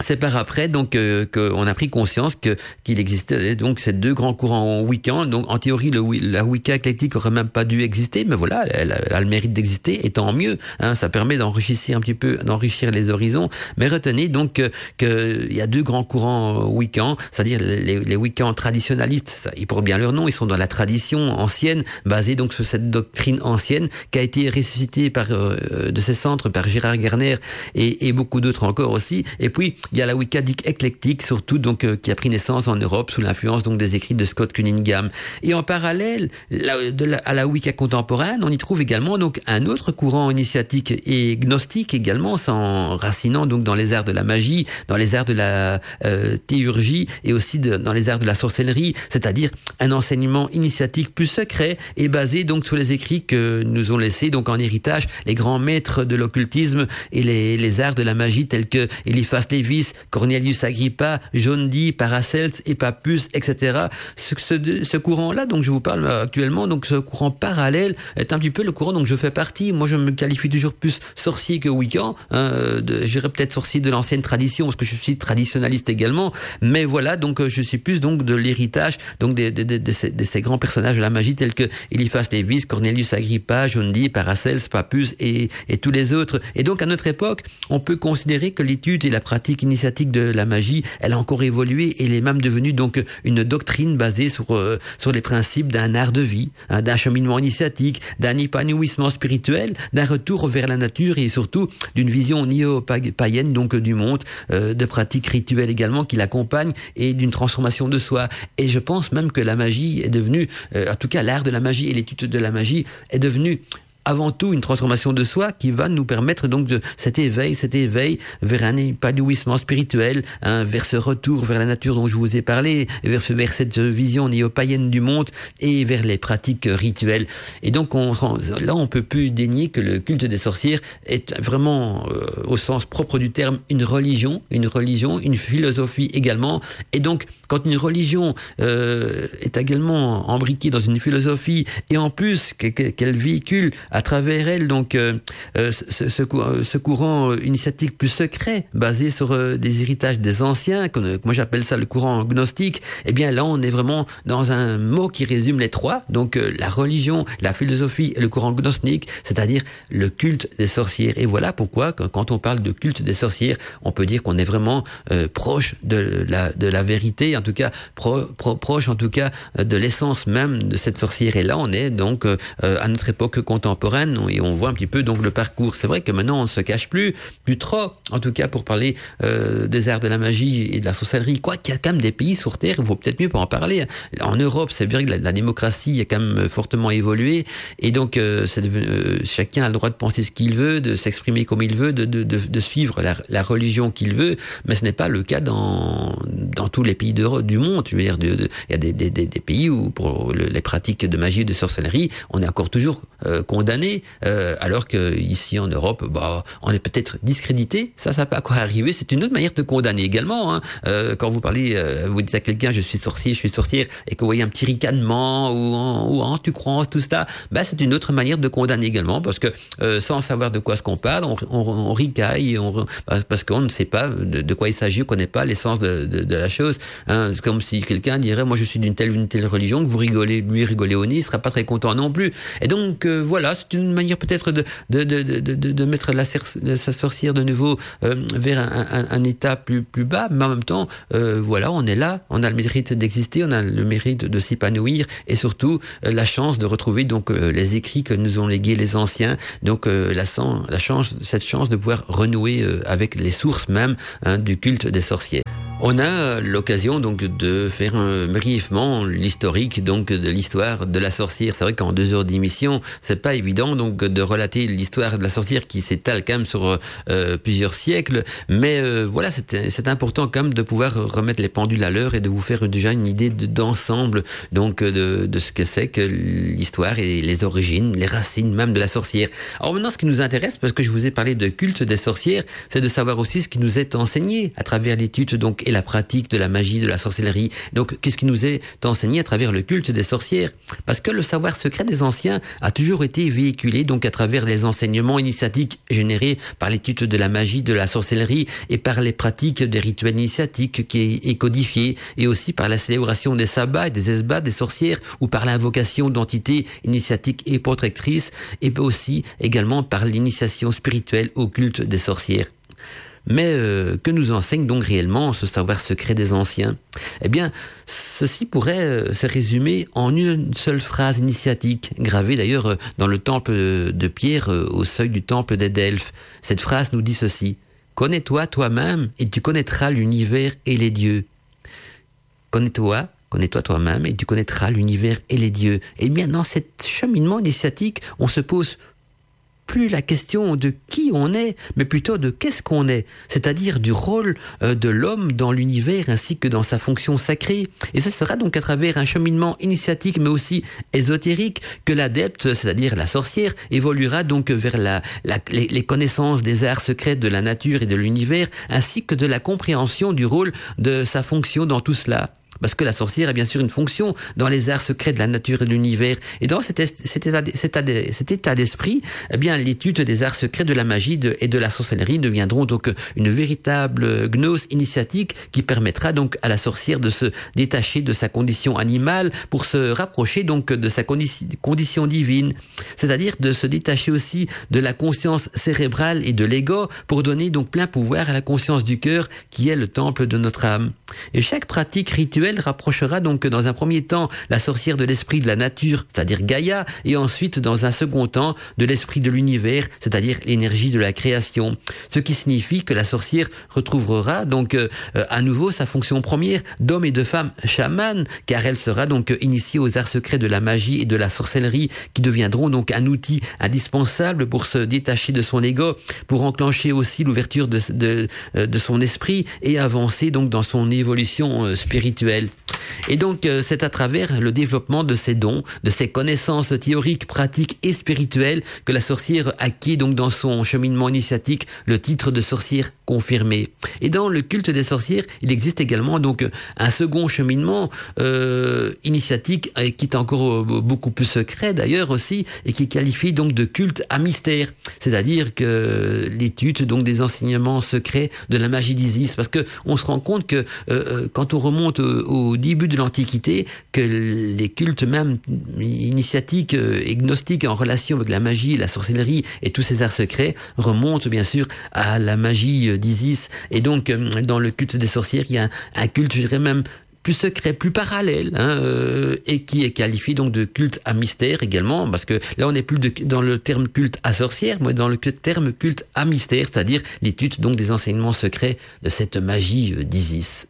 c'est par après donc euh, qu'on a pris conscience que qu'il existait donc ces deux grands courants week-end. Donc en théorie, le, la Wicca éclectique aurait même pas dû exister, mais voilà, elle, a le mérite d'exister, et tant mieux. Hein, ça permet d'enrichir un petit peu, d'enrichir les horizons. Mais retenez donc que qu'il y a deux grands courants week-end, c'est-à-dire les, week-ends traditionnalistes. Ça, ils portent bien leur nom, ils sont dans la tradition ancienne, basée donc sur cette doctrine ancienne qui a été ressuscitée par euh, de ces centres par Gérard Garner et, et beaucoup d'autres encore aussi. Et puis il y a la Wicca éclectique, surtout donc euh, qui a pris naissance en Europe sous l'influence donc des écrits de Scott Cunningham. Et en parallèle de à la Wicca contemporaine, on y trouve également donc un autre courant initiatique et gnostique également, s'enracinant donc dans les arts de la magie, dans les arts de la euh, théurgie et aussi dans les arts de la sorcellerie, c'est-à-dire un enseignement initiatique plus secret et basé donc sur les écrits que nous ont laissés donc en héritage les grands maîtres de l'occultisme et les, les arts de la magie tels que Eliphas Lévy Cornelius Agrippa, John Dee, Paracels, Papus, etc. Ce, courant-là, donc je vous parle actuellement, donc ce courant parallèle est un petit peu le courant dont je fais partie. Moi, je me qualifie toujours plus sorcier que Wiccan. Hein, J'irais peut-être sorcier de l'ancienne tradition parce que je suis traditionnaliste également. Mais voilà, donc je suis plus donc de l'héritage donc de, ces, grands personnages de la magie tels que Eliphas Lévis, Cornelius Agrippa, John Dee, Paracels, Papus et, et tous les autres. Et donc à notre époque, on peut considérer que l'étude et la pratique initiatique de la magie, elle a encore évolué et elle est même devenue donc une doctrine basée sur sur les principes d'un art de vie, hein, d'un cheminement initiatique, d'un épanouissement spirituel, d'un retour vers la nature et surtout d'une vision néo-païenne donc du monde, de pratiques rituelles également qui l'accompagnent et d'une transformation de soi. Et je pense même que la magie est devenue, en tout cas l'art de la magie et l'étude de la magie est devenue avant tout une transformation de soi qui va nous permettre donc de cet éveil, cet éveil vers un épanouissement spirituel, hein, vers ce retour vers la nature dont je vous ai parlé, vers, vers cette vision néo-païenne du monde et vers les pratiques rituelles. Et donc on, là, on peut plus dénier que le culte des sorcières est vraiment, euh, au sens propre du terme, une religion, une religion, une philosophie également. Et donc, quand une religion euh, est également embriquée dans une philosophie et en plus qu'elle véhicule travers elle donc euh, euh, ce, ce, courant initiatique plus secret basé sur euh, des héritages des anciens, que, moi j'appelle ça le courant gnostique, eh bien là on est vraiment dans un mot qui résume les trois, donc la religion, la philosophie et le courant gnostique, c'est-à-dire le culte des sorcières. Et voilà pourquoi quand on parle de culte des sorcières, on peut dire qu'on est vraiment proche de la, vérité, en tout cas pro, pro, proche en tout cas de l'essence même de cette sorcière. Et là on est donc à notre époque contemporaine et on voit un petit peu donc le parcours. C'est vrai que maintenant on ne se cache plus, plus trop, en tout cas pour parler euh, des arts de la magie et de la sorcellerie. Quoi qu'il y a quand même des pays sur Terre, il vaut peut-être mieux pas en parler. En Europe, c'est vrai que la, démocratie a quand même fortement évolué et donc euh, euh, chacun a le droit de penser ce qu'il veut, de s'exprimer comme il veut, de, de, suivre la, religion qu'il veut, mais ce n'est pas le cas dans, dans tous les pays du monde. Je veux dire, il y a des, des, des, pays où pour les pratiques de magie et de sorcellerie, on est encore toujours euh, condamné euh, alors que ici en Europe, bah, on est peut-être discrédité. Ça, ça peut quoi arriver. C'est une autre manière de condamner également. Hein. Euh, quand vous parlez, euh, vous dites à quelqu'un, je suis sorcier, je suis sorcière, et que vous voyez un petit ricanement ou, ou tu crois tout ça, bah, c'est une autre manière de condamner également, parce que euh, sans savoir de quoi ce qu'on parle, on, on, ricaille, bah, parce qu'on ne sait pas de, quoi il s'agit, on connaît pas l'essence de, la chose. Hein. C'est comme si quelqu'un dirait, moi je suis d'une telle ou une telle religion, que vous rigolez, lui rigolez au nez, il sera pas très content non plus. Et donc voilà, c'est une manière peut-être de, de, de, mettre la, sa sorcière de nouveau euh, vers un, état plus, bas, mais en même temps, euh, voilà, on est là, on a le mérite d'exister, on a le mérite de s'épanouir et surtout euh, la chance de retrouver donc les écrits que nous ont légués les anciens, donc la, la chance, cette chance de pouvoir renouer avec les sources même hein, du culte des sorcières. On a l'occasion donc de faire un brièvement l'historique donc de l'histoire de la sorcière. C'est vrai qu'en deux heures d'émission, c'est pas évident donc de relater l'histoire de la sorcière qui s'étale quand même sur euh, plusieurs siècles, mais euh, voilà, c'est important quand même de pouvoir remettre les pendules à l'heure et de vous faire déjà une idée d'ensemble donc de, de ce que c'est que l'histoire et les origines, les racines même de la sorcière. Alors maintenant, ce qui nous intéresse, parce que je vous ai parlé de culte des sorcières, c'est de savoir aussi ce qui nous est enseigné à travers l'étude donc la pratique de la magie, de la sorcellerie. Donc, qu'est-ce qui nous est enseigné à travers le culte des sorcières? Parce que le savoir secret des anciens a toujours été véhiculé donc à travers les enseignements initiatiques générés par l'étude de la magie, de la sorcellerie et par les pratiques des rituels initiatiques qui est codifié et aussi par la célébration des sabbats et des esbats des sorcières ou par l'invocation d'entités initiatiques et protectrices et aussi également par l'initiation spirituelle au culte des sorcières. Mais euh, que nous enseigne donc réellement ce savoir secret des anciens? Eh bien, ceci pourrait euh, se résumer en une seule phrase initiatique, gravée d'ailleurs euh, dans le temple de Pierre au seuil du temple des Delphes. Cette phrase nous dit ceci. Connais-toi toi-même et tu connaîtras l'univers et les dieux. Connais-toi, connais-toi toi-même et tu connaîtras l'univers et les dieux. Eh bien, dans cet cheminement initiatique, on se pose plus la question de qui on est, mais plutôt de qu'est-ce qu'on est, c'est-à-dire du rôle euh, de l'homme dans l'univers ainsi que dans sa fonction sacrée. Et ce sera donc à travers un cheminement initiatique mais aussi ésotérique que l'adepte, c'est-à-dire la sorcière, évoluera donc vers la, les, les connaissances des arts secrets de la nature et de l'univers ainsi que de la compréhension du rôle de sa fonction dans tout cela. Parce que la sorcière a bien sûr une fonction dans les arts secrets de la nature et de l'univers. Et dans cet, état, d'esprit, eh bien, l'étude des arts secrets de la magie et de la sorcellerie deviendront donc une véritable gnose initiatique qui permettra donc à la sorcière de se détacher de sa condition animale pour se rapprocher donc de sa condition divine. C'est-à-dire de se détacher aussi de la conscience cérébrale et de l'ego pour donner donc plein pouvoir à la conscience du cœur qui est le temple de notre âme. Et chaque pratique rituelle rapprochera donc dans un premier temps la sorcière de l'esprit de la nature, c'est-à-dire Gaïa, et ensuite dans un second temps de l'esprit de l'univers, c'est-à-dire l'énergie de la création. Ce qui signifie que la sorcière retrouvera donc euh, à nouveau sa fonction première d'homme et de femme chaman, car elle sera donc initiée aux arts secrets de la magie et de la sorcellerie, qui deviendront donc un outil indispensable pour se détacher de son ego, pour enclencher aussi l'ouverture de, euh, son esprit et avancer donc dans son évolution euh, Et donc, euh, c'est à travers le développement de ses dons, de ses connaissances théoriques, pratiques et spirituelles que la sorcière acquit donc dans son cheminement initiatique le titre de sorcière confirmée. Et dans le culte des sorcières, il existe également donc un second cheminement euh, initiatique euh, qui est encore beaucoup plus secret d'ailleurs aussi et qui qualifie donc de culte à mystère, c'est-à-dire que l'étude donc des enseignements secrets de la magie d'Isis, parce que on se rend compte que quand on remonte au, au début de l'Antiquité que les cultes même initiatiques euh, et gnostiques en relation avec la magie, la sorcellerie et tous ces arts secrets remontent bien sûr à la magie euh, d'Isis. Et donc, euh, dans le culte des sorcières, il y a un, culte, je dirais même, plus secret, plus parallèle, hein, et qui est qualifié donc de culte à mystère également, parce que là on n'est plus dans le terme culte à sorcière, mais dans le terme culte à mystère, c'est-à-dire l'étude donc des enseignements secrets de cette magie d'Isis.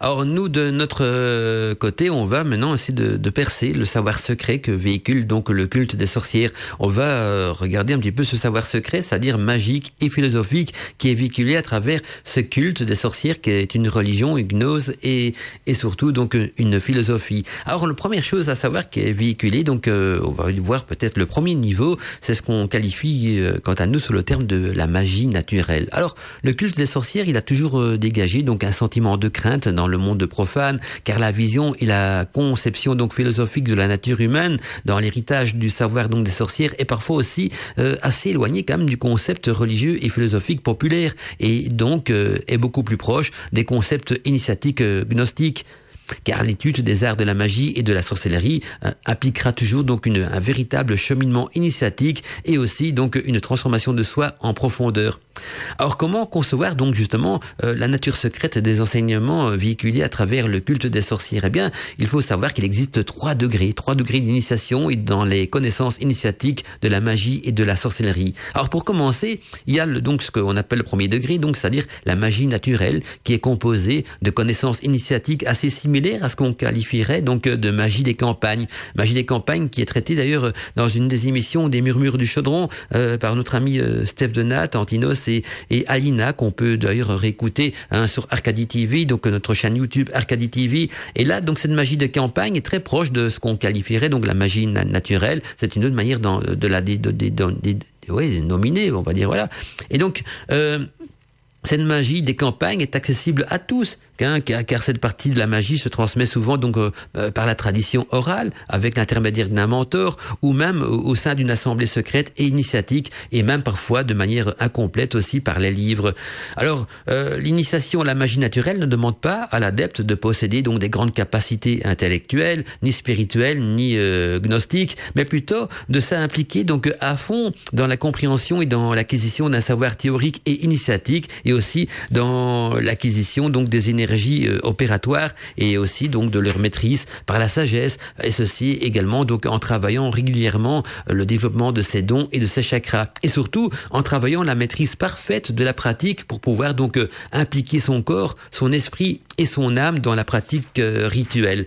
Alors nous, de notre euh, côté, on va maintenant essayer de, percer le savoir secret que véhicule donc le culte des sorcières. On va euh, regarder un petit peu ce savoir secret, c'est-à-dire magique et philosophique, qui est véhiculé à travers ce culte des sorcières, qui est une religion, une gnose et, et surtout donc une philosophie. Alors la première chose à savoir qui est véhiculée, donc euh, on va voir peut-être le premier niveau, c'est ce qu'on qualifie quant à nous sous le terme de la magie naturelle. Alors le culte des sorcières, il a toujours dégagé donc un sentiment de crainte dans le monde profane, car la vision et la conception donc philosophique de la nature humaine dans l'héritage du savoir donc des sorcières est parfois aussi euh, assez éloigné quand même du concept religieux et philosophique populaire et donc euh, est beaucoup plus proche des concepts initiatiques euh, gnostiques car l'étude des arts de la magie et de la sorcellerie impliquera toujours donc une, un véritable cheminement initiatique et aussi donc une transformation de soi en profondeur. Alors comment concevoir donc justement euh, la nature secrète des enseignements euh, véhiculés à travers le culte des sorcières? Eh bien, il faut savoir qu'il existe trois degrés, trois degrés d'initiation dans les connaissances initiatiques de la magie et de la sorcellerie. Alors pour commencer, il y a donc ce qu'on appelle le premier degré, donc c'est-à-dire la magie naturelle, qui est composée de connaissances initiatiques assez similaires à ce qu'on qualifierait donc de magie des campagnes. Magie des campagnes qui est traitée d'ailleurs dans une des émissions des Murmures du Chaudron euh, par notre ami Steph Denat, Antinos et, Alina, qu'on peut d'ailleurs réécouter hein, sur Arcadie TV, donc notre chaîne YouTube Arcadie TV. Et là, donc cette magie de campagne est très proche de ce qu'on qualifierait donc la magie naturelle. C'est une autre manière de la de, de, nominer, on va dire voilà. Et donc euh, cette magie des campagnes est accessible à tous, car, cette partie de la magie se transmet souvent donc euh, euh, par la tradition orale, avec l'intermédiaire d'un mentor, ou même au, sein d'une assemblée secrète et initiatique, et même parfois de manière incomplète aussi par les livres. Alors, euh, l'initiation à la magie naturelle ne demande pas à l'adepte de posséder donc des grandes capacités intellectuelles, ni spirituelles, ni gnostiques, mais plutôt de s'impliquer donc à fond dans la compréhension et dans l'acquisition d'un savoir théorique et initiatique, et aussi dans l'acquisition donc des énergies euh, opératoire et aussi donc de leur maîtrise par la sagesse et ceci également donc en travaillant régulièrement euh, le développement de ses dons et de ses chakras. Et surtout en travaillant la maîtrise parfaite de la pratique pour pouvoir donc euh, impliquer son corps, son esprit et son âme dans la pratique rituelle.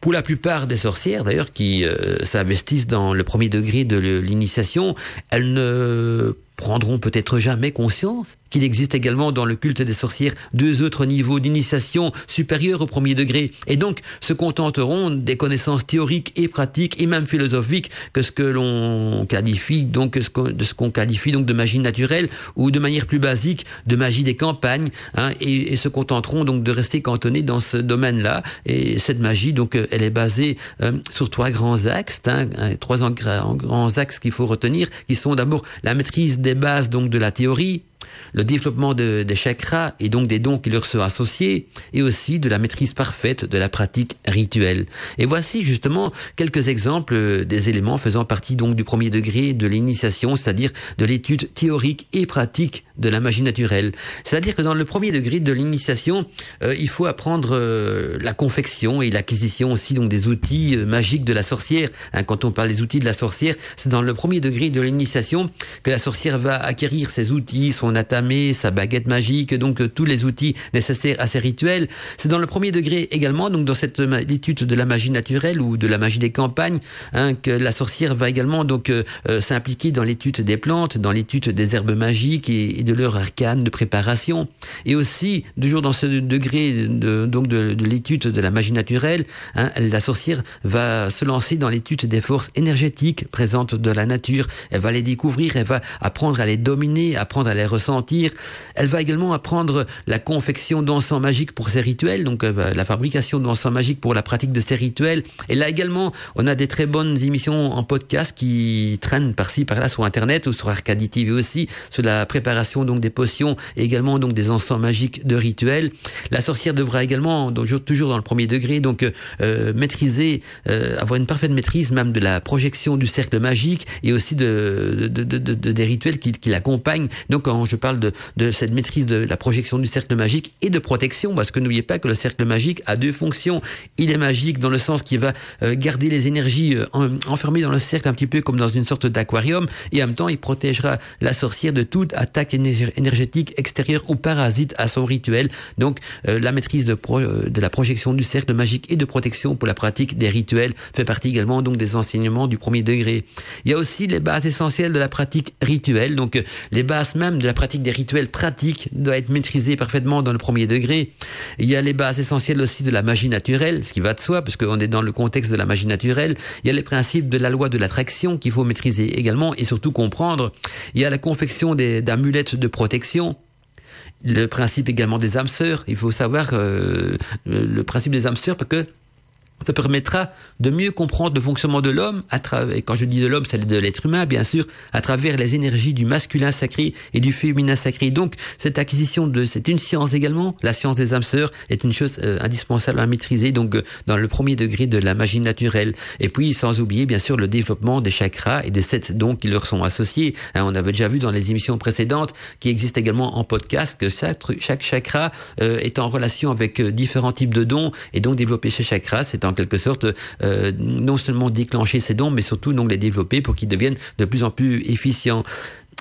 Pour la plupart des sorcières d'ailleurs qui s'investissent dans le premier degré de l'initiation, elles ne prendront peut-être jamais conscience qu'il existe également dans le culte des sorcières deux autres niveaux d'initiation supérieurs au premier degré, et donc se contenteront des connaissances théoriques et pratiques et même philosophiques que ce que l'on qualifie donc de ce qu'on qualifie donc de magie naturelle ou de manière plus basique de magie des campagnes, hein, et, se contenteront donc de rester cantonné dans ce domaine-là. Et cette magie, donc, elle est basée sur trois grands axes, hein, trois grands axes qu'il faut retenir, qui sont d'abord la maîtrise des bases donc de la théorie, le développement de, des chakras et donc des dons qui leur sont associés, et aussi de la maîtrise parfaite de la pratique rituelle. Et voici justement quelques exemples des éléments faisant partie donc du premier degré de l'initiation, c'est-à-dire de l'étude théorique et pratique de la magie naturelle. C'est-à-dire que dans le premier degré de l'initiation, euh, il faut apprendre euh, la confection et l'acquisition aussi donc des outils euh, magiques de la sorcière. Hein, quand on parle des outils de la sorcière, c'est dans le premier degré de l'initiation que la sorcière va acquérir ses outils, son atamé, sa baguette magique, donc tous les outils nécessaires à ses rituels. C'est dans le premier degré également, donc dans cette étude de la magie naturelle ou de la magie des campagnes, hein, que la sorcière va également donc s'impliquer dans l'étude des plantes, dans l'étude des herbes magiques et de leur arcane de préparation. Et aussi, toujours dans ce degré de, donc de l'étude de la magie naturelle, hein, la sorcière va se lancer dans l'étude des forces énergétiques présentes dans la nature. Elle va les découvrir, elle va apprendre à les dominer, apprendre à les ressentir. Elle va également apprendre la confection d'encens magique pour ses rituels, donc euh, la fabrication d'encens magique pour la pratique de ces rituels. Et là également, on a des très bonnes émissions en podcast qui traînent par-ci par-là sur Internet ou sur Arcadie TV aussi, sur la préparation donc des potions et également donc des encens magiques de rituels. La sorcière devra également, toujours dans le premier degré, donc euh, maîtriser, euh, avoir une parfaite maîtrise même de la projection du cercle magique et aussi de, de, de, de des rituels qui, qui l'accompagnent. Donc quand je parle de, de cette maîtrise de la projection du cercle magique et de protection, parce que n'oubliez pas que le cercle magique a deux fonctions. Il est magique dans le sens qu'il va euh, garder les énergies enfermées dans le cercle un petit peu comme dans une sorte d'aquarium et en même temps il protégera la sorcière de toute attaque énergétique extérieure ou parasite à son rituel. Donc euh, la maîtrise de, euh, de la projection du cercle magique et de protection pour la pratique des rituels fait partie également donc des enseignements du premier degré. Il y a aussi les bases essentielles de la pratique rituelle. Donc euh, les bases même de la pratique des rituels pratiques doivent être maîtrisées parfaitement dans le premier degré. Il y a les bases essentielles aussi de la magie naturelle, ce qui va de soi parce qu'on est dans le contexte de la magie naturelle. Il y a les principes de la loi de l'attraction qu'il faut maîtriser également et surtout comprendre. Il y a la confection d'amulettes de protection. Le principe également des âmes sœurs. Il faut savoir euh, le, principe des âmes sœurs parce que ça permettra de mieux comprendre le fonctionnement de l'homme, et quand je dis de l'homme, c'est de l'être humain, bien sûr, à travers les énergies du masculin sacré et du féminin sacré. Donc, cette acquisition de, c'est une science également. La science des âmes sœurs est une chose euh, indispensable à maîtriser, donc, euh, dans le premier degré de la magie naturelle. Et puis, sans oublier, bien sûr, le développement des chakras et des sept dons qui leur sont associés. Hein, on avait déjà vu dans les émissions précédentes, qui existent également en podcast, que chaque, chaque chakra euh, est en relation avec différents types de dons, et donc développer ces chakras, c'est en quelque sorte euh, non seulement déclencher ces dons, mais surtout donc les développer pour qu'ils deviennent de plus en plus efficients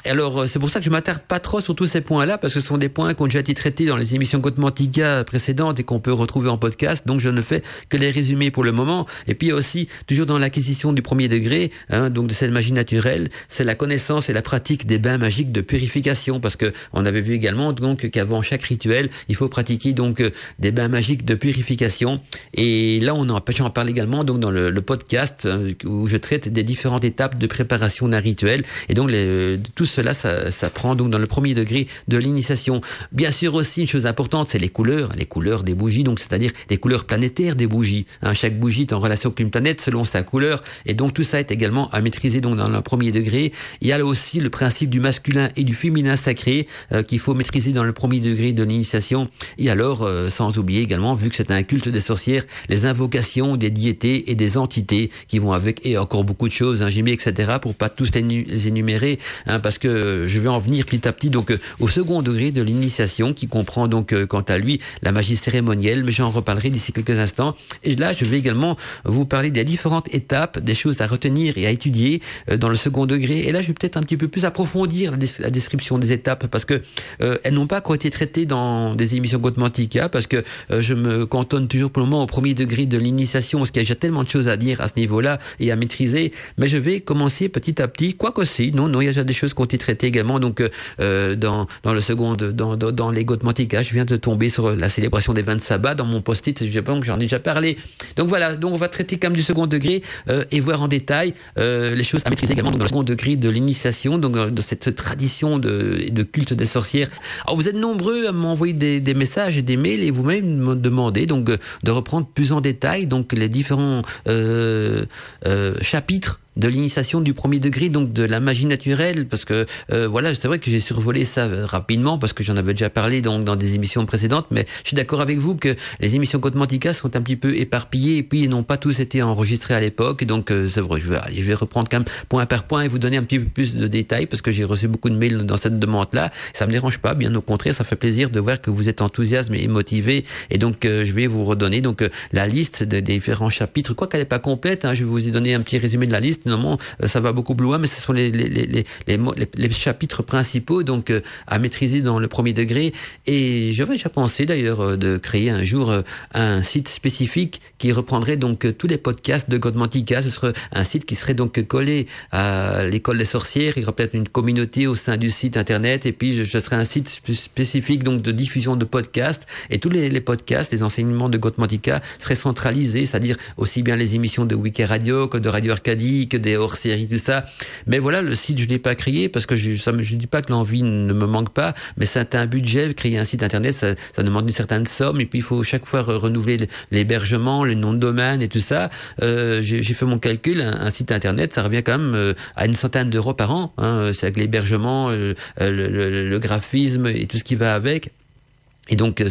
alors, euh, c'est pour ça que je m'attarde pas trop sur tous ces points-là, parce que ce sont des points qui ont déjà été traités dans les émissions Gotemantica précédentes et qu'on peut retrouver en podcast. Donc, je ne fais que les résumer pour le moment. Et puis, aussi, toujours dans l'acquisition du premier degré, hein, donc de cette magie naturelle, c'est la connaissance et la pratique des bains magiques de purification, parce que on avait vu également donc qu'avant chaque rituel, il faut pratiquer donc euh, des bains magiques de purification. Et là, on en, j'en parle également donc dans le, podcast euh, où je traite des différentes étapes de préparation d'un rituel. Et donc, les, tout cela, ça, ça prend donc dans le premier degré de l'initiation. Bien sûr aussi, une chose importante, c'est les couleurs, les couleurs des bougies, donc c'est-à-dire les couleurs planétaires des bougies. Hein, chaque bougie est en relation avec une planète selon sa couleur, et donc tout ça est également à maîtriser donc dans le premier degré. Il y a aussi le principe du masculin et du féminin sacré euh, qu'il faut maîtriser dans le premier degré de l'initiation. Et alors, euh, sans oublier également, vu que c'est un culte des sorcières, les invocations des diétés et des entités qui vont avec, et encore beaucoup de choses, hein, j'ai mis etc. pour pas tous les énumérer, hein, parce que je vais en venir petit à petit donc euh, au second degré de l'initiation qui comprend donc euh, quant à lui la magie cérémonielle, mais j'en reparlerai d'ici quelques instants. Et là, je vais également vous parler des différentes étapes, des choses à retenir et à étudier euh, dans le second degré. Et là, je vais peut-être un petit peu plus approfondir la, description des étapes parce que elles n'ont pas encore été traitées dans des émissions Gotemantica parce que je me cantonne toujours pour le moment au premier degré de l'initiation parce qu'il y a déjà tellement de choses à dire à ce niveau-là et à maîtriser. Mais je vais commencer petit à petit, quoi qu'aussi, non, non, il y a déjà des choses qui traité également donc dans, dans le second, dans, dans, dans Gotmantica. Je viens de tomber sur la célébration des 20 sabbats dans mon post-it. J'en ai déjà parlé. Donc voilà, donc on va traiter quand même du second degré et voir en détail les choses à maîtriser également dans le second degré de l'initiation, donc de cette tradition de, de culte des sorcières. Alors vous êtes nombreux à m'envoyer des, des, messages et des mails et vous-même me demandez donc de reprendre plus en détail donc les différents euh, euh, chapitres de l'initiation du premier degré, donc de la magie naturelle, parce que euh, voilà, c'est vrai que j'ai survolé ça euh, rapidement parce que j'en avais déjà parlé donc dans des émissions précédentes, mais je suis d'accord avec vous que les émissions Mantica sont un petit peu éparpillées et puis n'ont pas tous été enregistrés à l'époque, donc euh, c'est vrai, je vais, je vais reprendre quand même point par point et vous donner un petit peu plus de détails parce que j'ai reçu beaucoup de mails dans cette demande-là. Ça me dérange pas, bien au contraire, ça fait plaisir de voir que vous êtes enthousiaste et motivé et donc je vais vous redonner donc la liste des différents chapitres, quoi qu'elle n'est pas complète, hein, je vais vous y donner un petit résumé de la liste normalement, euh, ça va beaucoup plus loin, mais ce sont les, les, les, les, les chapitres principaux donc euh, à maîtriser dans le premier degré. Et j'avais déjà pensé d'ailleurs euh, de créer un jour un site spécifique qui reprendrait donc tous les podcasts de Godmantica. Ce serait un site qui serait donc collé à l'école des sorcières. Il y aurait peut-être une communauté au sein du site internet. Et puis ce serait un site spécifique donc de diffusion de podcasts. Et tous les, podcasts, les enseignements de Godmantica seraient centralisés, c'est-à-dire aussi bien les émissions de Wiki Radio que de Radio Arcadie des hors série, tout ça. Mais voilà, le site, je l'ai pas créé parce que je, ne dis pas que l'envie ne me manque pas, mais c'est un budget. Créer un site internet, ça, demande une certaine somme et puis il faut chaque fois renouveler l'hébergement, le nom de domaine et tout ça. Euh, j'ai fait mon calcul, un, site internet, ça revient quand même euh, à une centaine d'euros par an. Hein, c'est avec l'hébergement, euh, le graphisme et tout ce qui va avec. Et donc, euh,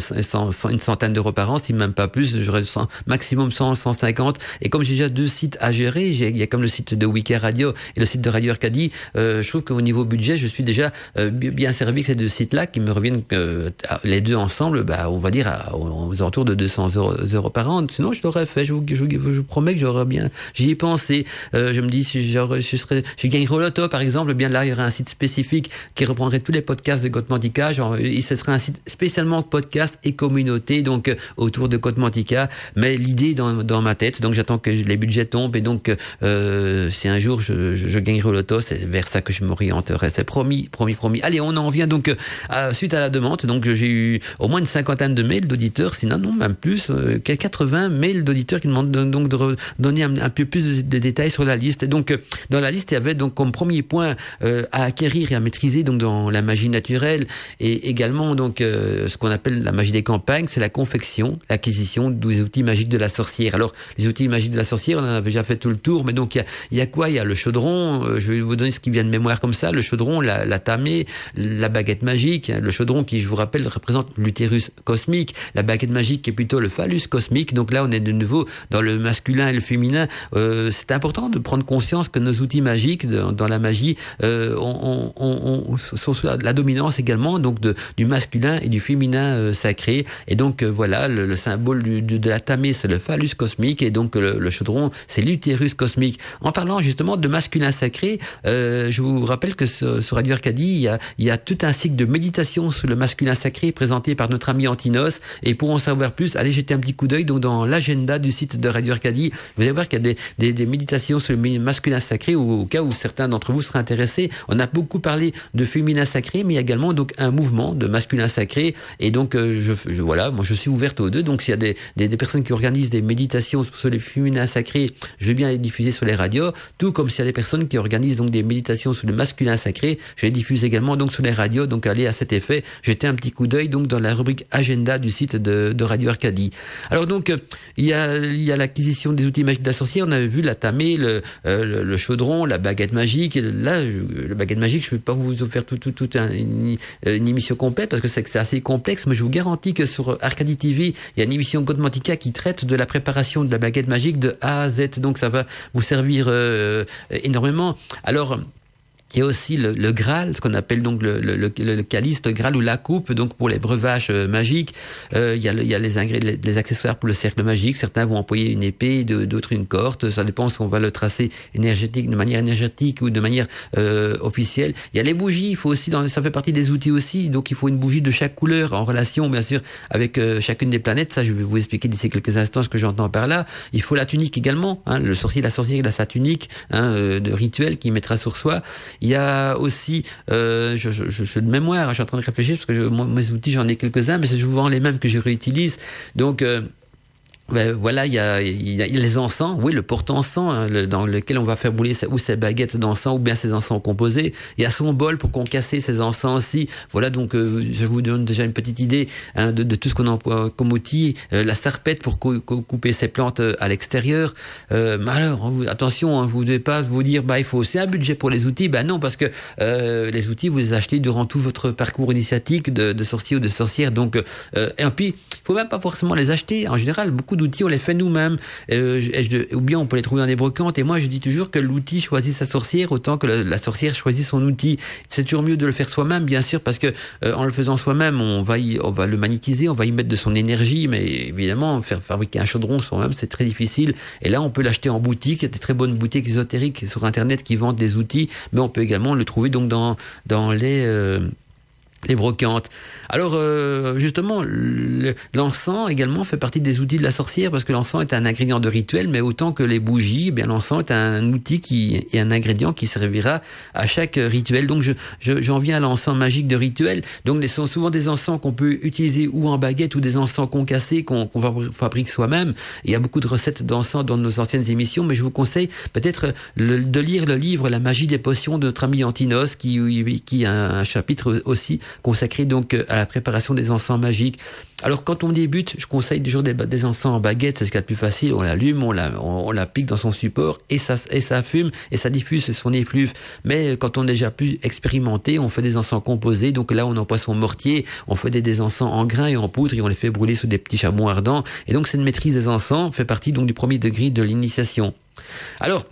une centaine d'euros par an, si même pas plus, j'aurais maximum 100, 150. Et comme j'ai déjà deux sites à gérer, il y a comme le site de Wiki Radio et le site de Radio Arcadie, euh, je trouve qu'au niveau budget, je suis déjà euh, bien servi avec ces deux sites-là qui me reviennent euh, les deux ensemble, bah, on va dire aux alentours de 200 euros, par an. Sinon, je l'aurais fait. Je vous, je, vous promets que j'aurais bien, j'y ai pensé. je me dis, si je serais, je gagnerais par exemple, bien là, il y aurait un site spécifique qui reprendrait tous les podcasts de Gotmantica. Genre, ce serait un site spécialement podcast et communauté donc euh, autour de Côte Mantica. Mais l'idée dans, dans ma tête, donc j'attends que les budgets tombent et donc euh, si un jour je, je, je gagnerai au c'est vers ça que je m'orienterai. C'est promis, promis, promis. Allez, on en vient donc euh, suite à la demande. Donc j'ai eu au moins une cinquantaine de mails d'auditeurs, sinon non même plus, euh, 80 mails d'auditeurs qui demandent donc de donner un, peu plus de, détails sur la liste. Et donc euh, dans la liste il y avait donc comme premier point à acquérir et à maîtriser donc dans la magie naturelle et également donc ce qu'on appelle la magie des campagnes, c'est la confection, l'acquisition des outils magiques de la sorcière. Alors, les outils magiques de la sorcière, on en avait déjà fait tout le tour, mais donc il y, a, quoi? Il y a le chaudron, euh, je vais vous donner ce qui vient de mémoire comme ça, le chaudron, la, la tamée, la baguette magique, le chaudron qui, je vous rappelle, représente l'utérus cosmique, la baguette magique qui est plutôt le phallus cosmique, donc là on est de nouveau dans le masculin et le féminin. Euh, c'est important de prendre conscience que nos outils magiques dans, la magie euh, on, on, sont la dominance également donc du masculin et du féminin euh, sacré. Et donc euh, voilà, le, symbole de la tamée, c'est le phallus cosmique, et donc le, chaudron, c'est l'utérus cosmique. En parlant justement de masculin sacré, euh, je vous rappelle que sur, Radio Arcadie, il y, a, il y a tout un cycle de méditation sur le masculin sacré présenté par notre ami Antinos. Et pour en savoir plus, allez jeter un petit coup d'œil donc dans l'agenda du site de Radio Arcadie. Vous allez voir qu'il y a des, méditations sur le masculin sacré, au, au cas où certains d'entre vous seraient intéressés. On a beaucoup parlé de féminin sacré, mais également donc un mouvement de masculin sacré. Et donc je, voilà, moi je suis ouverte aux deux. Donc s'il y a des, personnes qui organisent des méditations sur les féminins sacrés, je vais bien les diffuser sur les radios. Tout comme s'il y a des personnes qui organisent donc des méditations sur le masculin sacré, je les diffuse également donc sur les radios. Donc allez à cet effet, jetez un petit coup d'œil donc dans la rubrique agenda du site de, Radio Arcadie. Alors donc il y a il y a l'acquisition des outils magiques d'associés. On avait vu la tamée, le, euh, le, chaudron, la baguette magique. Là, le baguette magique, je ne vais pas vous faire tout une, une, émission complète parce que c'est assez complexe, mais je vous garantis que sur Arcadie TV, il y a une émission Godmantica qui traite de la préparation de la baguette magique de A à Z. Donc ça va vous servir euh, énormément. Alors, a aussi le, le Graal, ce qu'on appelle donc le, le, le, calice, le Graal ou la coupe, donc pour les breuvages euh, magiques. Euh, il, y a, il y a les, ingrédients, les, accessoires pour le cercle magique. Certains vont employer une épée, d'autres une corde. Ça dépend si on va le tracer énergétique, de manière énergétique ou de manière euh, officielle. Il y a les bougies. Il faut aussi, dans, ça fait partie des outils aussi. Donc il faut une bougie de chaque couleur en relation, bien sûr, avec euh, chacune des planètes. Ça, je vais vous expliquer d'ici quelques instants ce que j'entends par là. Il faut la tunique également. Hein, le sorcier, la sorcière, il a sa tunique hein, euh, de rituel qui mettra sur soi Il y a aussi, euh, je, je, de mémoire, je suis en train de réfléchir parce que je, mes outils, j'en ai quelques-uns, mais c'est souvent les mêmes que je réutilise. Donc, euh, ben, voilà, il y, a, il y, a, les encens, oui, le porte-encens, hein, le, dans lequel on va faire bouler ou ses baguettes d'encens ou bien ses encens composés. Il y a son bol pour concasser ses encens aussi. Voilà, donc euh, je vous donne déjà une petite idée hein, de, de, tout ce qu'on emploie comme outil. Euh, la sarpette pour cou couper ses plantes euh, à l'extérieur. Euh, alors, attention, hein, vous ne devez pas vous dire, bah, il faut aussi un budget pour les outils. Ben non, parce que les outils, vous les achetez durant tout votre parcours initiatique de, de sorcier ou de sorcière. Donc, et puis, il faut même pas forcément les acheter. En général, beaucoup d'outils, on les fait nous-mêmes. Euh, ou bien on peut les trouver dans des brocantes. Et moi, je dis toujours que l'outil choisit sa sorcière autant que la, sorcière choisit son outil. C'est toujours mieux de le faire soi-même, bien sûr, parce que euh, en le faisant soi-même, on va on va le magnétiser, on va y mettre de son énergie. Mais évidemment, faire fabriquer un chaudron soi-même, c'est très difficile. Et là, on peut l'acheter en boutique. Il y a des très bonnes boutiques ésotériques sur Internet qui vendent des outils, mais on peut également le trouver donc dans dans les euh, les brocantes. Alors euh, justement, l'encens également fait partie des outils de la sorcière parce que l'encens est un ingrédient de rituel, mais autant que les bougies, eh bien l'encens est un outil qui est un ingrédient qui servira à chaque rituel. Donc je j'en viens à l'encens magique de rituel. Donc ce sont souvent des encens qu'on peut utiliser ou en baguette ou des encens concassés qu'on qu fabrique soi-même. Il y a beaucoup de recettes d'encens dans nos anciennes émissions, mais je vous conseille peut-être de lire le livre La magie des potions de notre ami Antinos qui qui a un chapitre aussi consacré donc euh, à la préparation des encens magiques. Alors quand on débute, je conseille toujours des, des encens en baguette, c'est ce qu'il y a de plus facile. On l'allume, on la, on, la pique dans son support et ça, et ça fume et ça diffuse son effluve. Mais euh, quand on est déjà plus expérimenté, on fait des encens composés. Donc là, on emploie son mortier, on fait des, des encens en grains et en poudre et on les fait brûler sous des petits charbons ardents. Et donc cette maîtrise des encens fait partie donc du premier degré de l'initiation. Alors,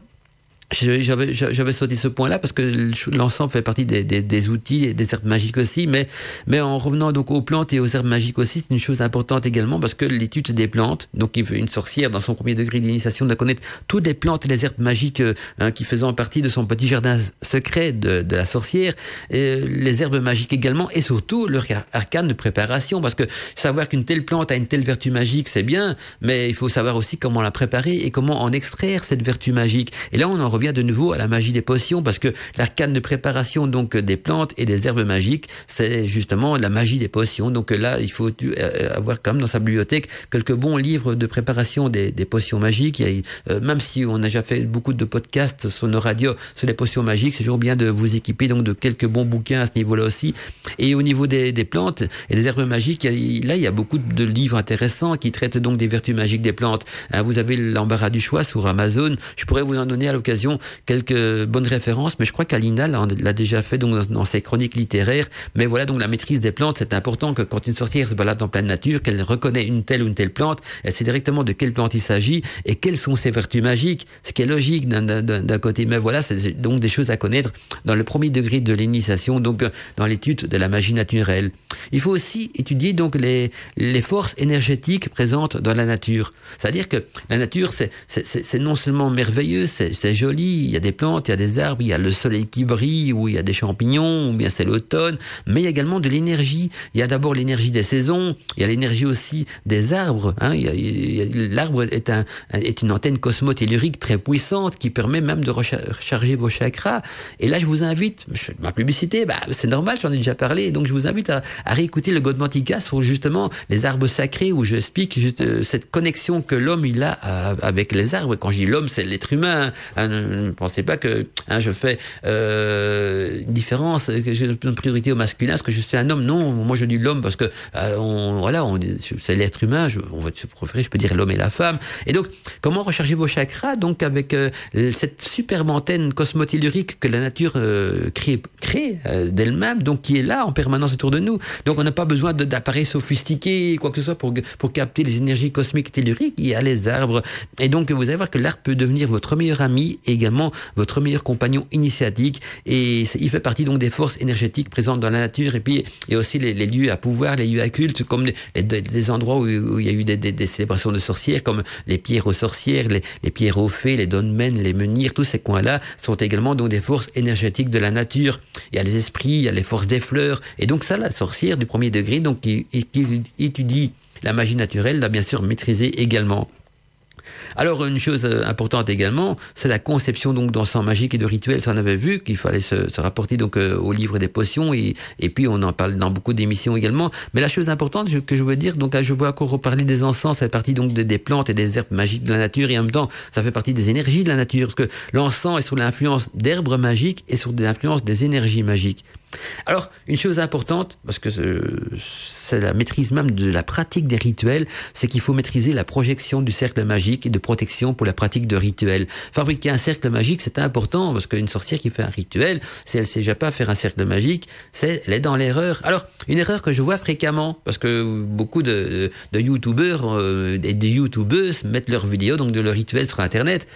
j'avais j'avais sauté ce point-là parce que l'ensemble fait partie des, des, des, outils et des herbes magiques aussi, mais mais en revenant donc aux plantes et aux herbes magiques aussi, c'est une chose importante également parce que l'étude des plantes, donc une sorcière dans son premier degré d'initiation doit connaître toutes les plantes et les herbes magiques euh, hein, qui faisant partie de son petit jardin secret de, de la sorcière, et les herbes magiques également et surtout leur arcane de préparation parce que savoir qu'une telle plante a une telle vertu magique c'est bien, mais il faut savoir aussi comment la préparer et comment en extraire cette vertu magique. Et là on en revient de nouveau à la magie des potions parce que l'arcane de préparation donc des plantes et des herbes magiques, c'est justement la magie des potions. Donc là, il faut euh, avoir quand même dans sa bibliothèque quelques bons livres de préparation des, potions magiques. Euh, même si on a déjà fait beaucoup de podcasts sur nos radios sur les potions magiques, c'est toujours bien de vous équiper donc de quelques bons bouquins à ce niveau-là aussi. Et au niveau des, des, plantes et des herbes magiques, là, il y a beaucoup de livres intéressants qui traitent donc des vertus magiques des plantes. Hein, vous avez l'embarras du choix sur Amazon. Je pourrais vous en donner à l'occasion quelques bonnes références, mais je crois qu'Alina l'a déjà fait donc dans, ses chroniques littéraires. Mais voilà, donc la maîtrise des plantes, c'est important que quand une sorcière se balade en pleine nature, qu'elle reconnaît une telle ou une telle plante, elle sait directement de quelle plante il s'agit et quelles sont ses vertus magiques, ce qui est logique d'un côté. Mais voilà, c'est donc des choses à connaître dans le premier degré de l'initiation, donc dans l'étude de la magie naturelle. Il faut aussi étudier donc les, les forces énergétiques présentes dans la nature. C'est-à-dire que la nature, c'est non seulement merveilleux, c'est joli, il y a des plantes, il y a des arbres, il y a le soleil qui brille, ou il y a des champignons, ou bien c'est l'automne, mais il y a également de l'énergie. Il y a d'abord l'énergie des saisons, il y a l'énergie aussi des arbres. Hein. L'arbre est, un, est une antenne cosmotellurique très puissante qui permet même de recharger vos chakras. Et là, je vous invite, ma publicité, bah, c'est normal, j'en ai déjà parlé, donc je vous invite à, réécouter le Godmantica sur justement les arbres sacrés, où je explique juste euh, cette connexion que l'homme il a euh, avec les arbres. Quand je dis l'homme, c'est l'être humain. Hein, ne pensez pas que hein, je fais euh, une différence, que j'ai une priorité au masculin, parce que je suis un homme. Non, moi je dis l'homme parce que euh, voilà, c'est l'être humain. On va se préférer, je peux dire l'homme et la femme. Et donc, comment recharger vos chakras? Donc avec euh, cette superbe antenne cosmotellurique que la nature crée, crée d'elle-même, donc qui est là en permanence autour de nous. Donc on n'a pas besoin d'appareils sophistiqués, quoi que ce soit pour pour capter les énergies cosmiques telluriques. Il y a les arbres. Et donc vous allez voir que l'arbre peut devenir votre meilleur ami également votre meilleur compagnon initiatique et il fait partie donc des forces énergétiques présentes dans la nature et puis a aussi les, lieux à pouvoir, les lieux à culte comme les, endroits où, où, il y a eu des, des, célébrations de sorcières comme les pierres aux sorcières, les, les pierres aux fées, les dolmens, les menhirs, tous ces coins-là sont également donc des forces énergétiques de la nature. Il y a les esprits, il y a les forces des fleurs et donc ça la sorcière du premier degré donc qui, qui étudie la magie naturelle l'a bien sûr maîtrisé également. Alors une chose euh, importante également, c'est la conception donc d'encens magique et de rituels. On avait vu qu'il fallait se, rapporter donc euh, au livre des potions et, puis on en parle dans beaucoup d'émissions également. Mais la chose importante que je veux dire, donc je vois encore reparler des encens, ça fait partie donc des plantes et des herbes magiques de la nature et en même temps ça fait partie des énergies de la nature parce que l'encens est sous l'influence d'herbes magiques et sous l'influence des énergies magiques. Alors, une chose importante, parce que c'est la maîtrise même de la pratique des rituels, c'est qu'il faut maîtriser la projection du cercle magique et de protection pour la pratique de rituels. Fabriquer un cercle magique, c'est important, parce qu'une sorcière qui fait un rituel, si elle sait déjà pas faire un cercle magique, c'est, elle est dans l'erreur. Alors, une erreur que je vois fréquemment, parce que beaucoup de, de youtubeurs euh, et de youtubeuses mettent leurs vidéos, donc de leurs rituels sur Internet.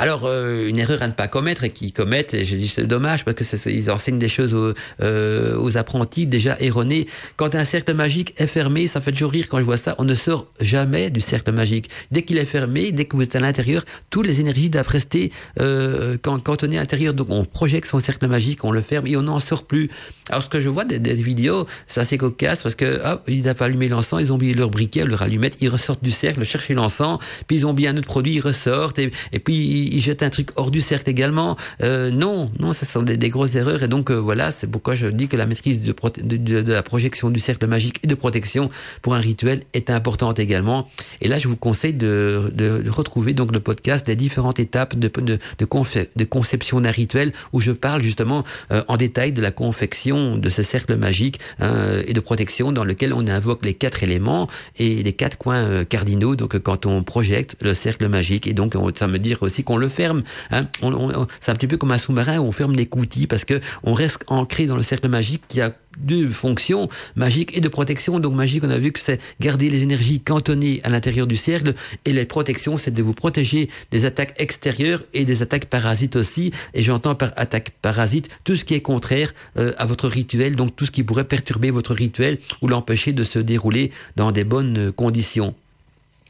Alors, euh, une erreur à ne pas commettre et qu'ils commettent, et je dis c'est dommage parce que ils enseignent des choses aux, euh, aux apprentis déjà erronées. Quand un cercle magique est fermé, ça fait toujours rire quand je vois ça, on ne sort jamais du cercle magique. Dès qu'il est fermé, dès que vous êtes à l'intérieur, toutes les énergies doivent rester euh, quand, quand on est à l'intérieur. Donc on projette son cercle magique, on le ferme et on n'en sort plus. Alors ce que je vois des, des vidéos, c'est assez cocasse parce que hop, ils doivent allumer l'encens, ils ont oublié leur briquet, leur allumette, ils ressortent du cercle, chercher l'encens, puis ils ont bien un autre produit, ils ressortent et puis il jette un truc hors du cercle également. Euh, non, non, ça sont des, grosses erreurs. Et donc euh, voilà, c'est pourquoi je dis que la maîtrise de, de, de, de, la projection du cercle magique et de protection pour un rituel est importante également. Et là, je vous conseille de, retrouver donc le podcast des différentes étapes de, de, conception d'un rituel où je parle justement euh, en détail de la confection de ce cercle magique hein, et de protection dans lequel on invoque les quatre éléments et les quatre coins euh, cardinaux. Donc quand on projette le cercle magique et donc ça veut dire aussi qu'on le ferme. Hein. On, on, c'est un petit peu comme un sous-marin où on ferme les coutilles parce que on reste ancré dans le cercle magique qui a deux fonctions, magique et de protection. Donc magique, on a vu que c'est garder les énergies cantonnées à l'intérieur du cercle et les protections, c'est de vous protéger des attaques extérieures et des attaques parasites aussi. Et j'entends par attaque parasite tout ce qui est contraire euh, à votre rituel, donc tout ce qui pourrait perturber votre rituel ou l'empêcher de se dérouler dans des bonnes conditions.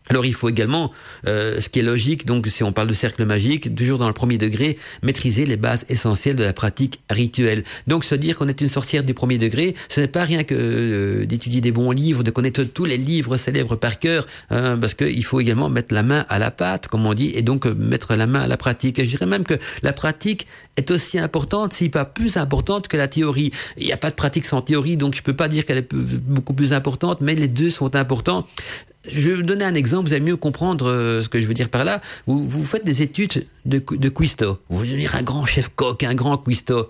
Alors il faut également, euh, ce qui est logique, donc si on parle de cercle magique, toujours dans le premier degré, maîtriser les bases essentielles de la pratique rituelle. Donc se dire qu'on est une sorcière du premier degré, ce n'est pas rien que euh, d'étudier des bons livres, de connaître tous les livres célèbres par cœur, hein, parce qu'il faut également mettre la main à la pâte, comme on dit, et donc euh, mettre la main à la pratique. Et je dirais même que la pratique est aussi importante, si pas plus importante que la théorie. Il n'y a pas de pratique sans théorie, donc je peux pas dire qu'elle est beaucoup plus importante, mais les deux sont importants je vais vous donner un exemple, vous allez mieux comprendre euh, ce que je veux dire par là. Vous, vous faites des études de, de cuistot. Vous devenir un grand chef coq, un grand cuistot.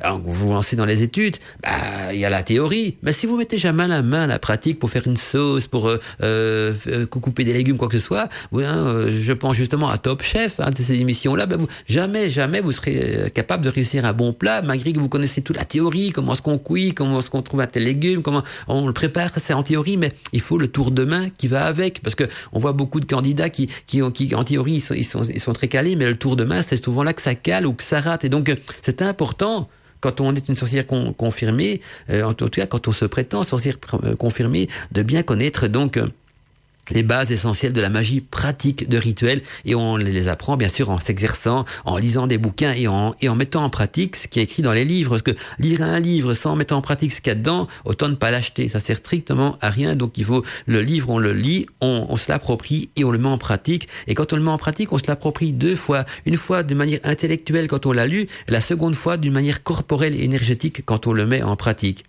Alors, vous vous lancez dans les études, bah, il y a la théorie. Mais si vous mettez jamais la main à la pratique pour faire une sauce, pour euh, euh, couper des légumes, quoi que ce soit, hein, euh, je pense justement à Top Chef, hein, de ces émissions-là, bah, jamais, jamais vous serez euh, capable de réussir un bon plat, malgré que vous connaissez toute la théorie, comment est-ce qu'on cuit, comment est-ce qu'on trouve un tel légume, comment on le prépare, c'est en théorie, mais il faut le tour de main qui va avec, parce que on voit beaucoup de candidats qui, qui, ont, qui en théorie, ils sont, ils sont, ils sont très calés, mais le tour de main, c'est souvent là que ça cale ou que ça rate, et donc c'est important quand on est une sorcière con, confirmée, euh, en tout cas quand on se prétend sorcière euh, confirmée, de bien connaître donc euh, les bases essentielles de la magie pratique de rituels et on les apprend bien sûr en s'exerçant, en lisant des bouquins et en, et en mettant en pratique ce qui est écrit dans les livres. Parce que lire un livre sans mettre en pratique ce qu'il y a dedans, autant ne pas l'acheter. Ça sert strictement à rien. Donc il faut, le livre, on le lit, on, se l'approprie et on le met en pratique. Et quand on le met en pratique, on se l'approprie deux fois. Une fois de manière intellectuelle quand on l'a lu, la seconde fois d'une manière corporelle et énergétique quand on le met en pratique.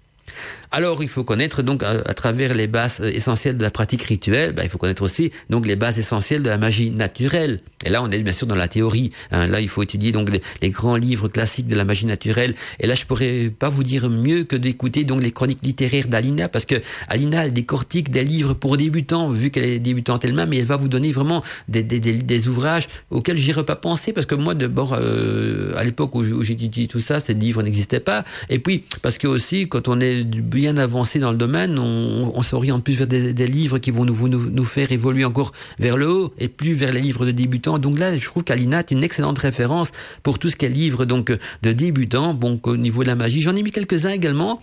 Alors, il faut connaître donc à, travers les bases essentielles de la pratique rituelle, ben, il faut connaître aussi donc les bases essentielles de la magie naturelle. Et là, on est bien sûr dans la théorie. Hein. Là, il faut étudier donc les, grands livres classiques de la magie naturelle. Et là, je pourrais pas vous dire mieux que d'écouter donc les chroniques littéraires d'Alina, parce que Alina elle décortique des livres pour débutants, vu qu'elle est débutante elle-même, mais elle va vous donner vraiment des, ouvrages auxquels j'irais pas penser, parce que moi, d'abord, euh, à l'époque où j'étudie tout ça, ces livres n'existaient pas. Et puis, parce que aussi, quand on est bien avancé dans le domaine, on, on s'oriente plus vers des, livres qui vont nous, faire évoluer encore vers le haut et plus vers les livres de débutants. Donc là, je trouve qu'Alina est une excellente référence pour tout ce qui est livre donc, de débutants, donc au niveau de la magie. J'en ai mis quelques-uns également,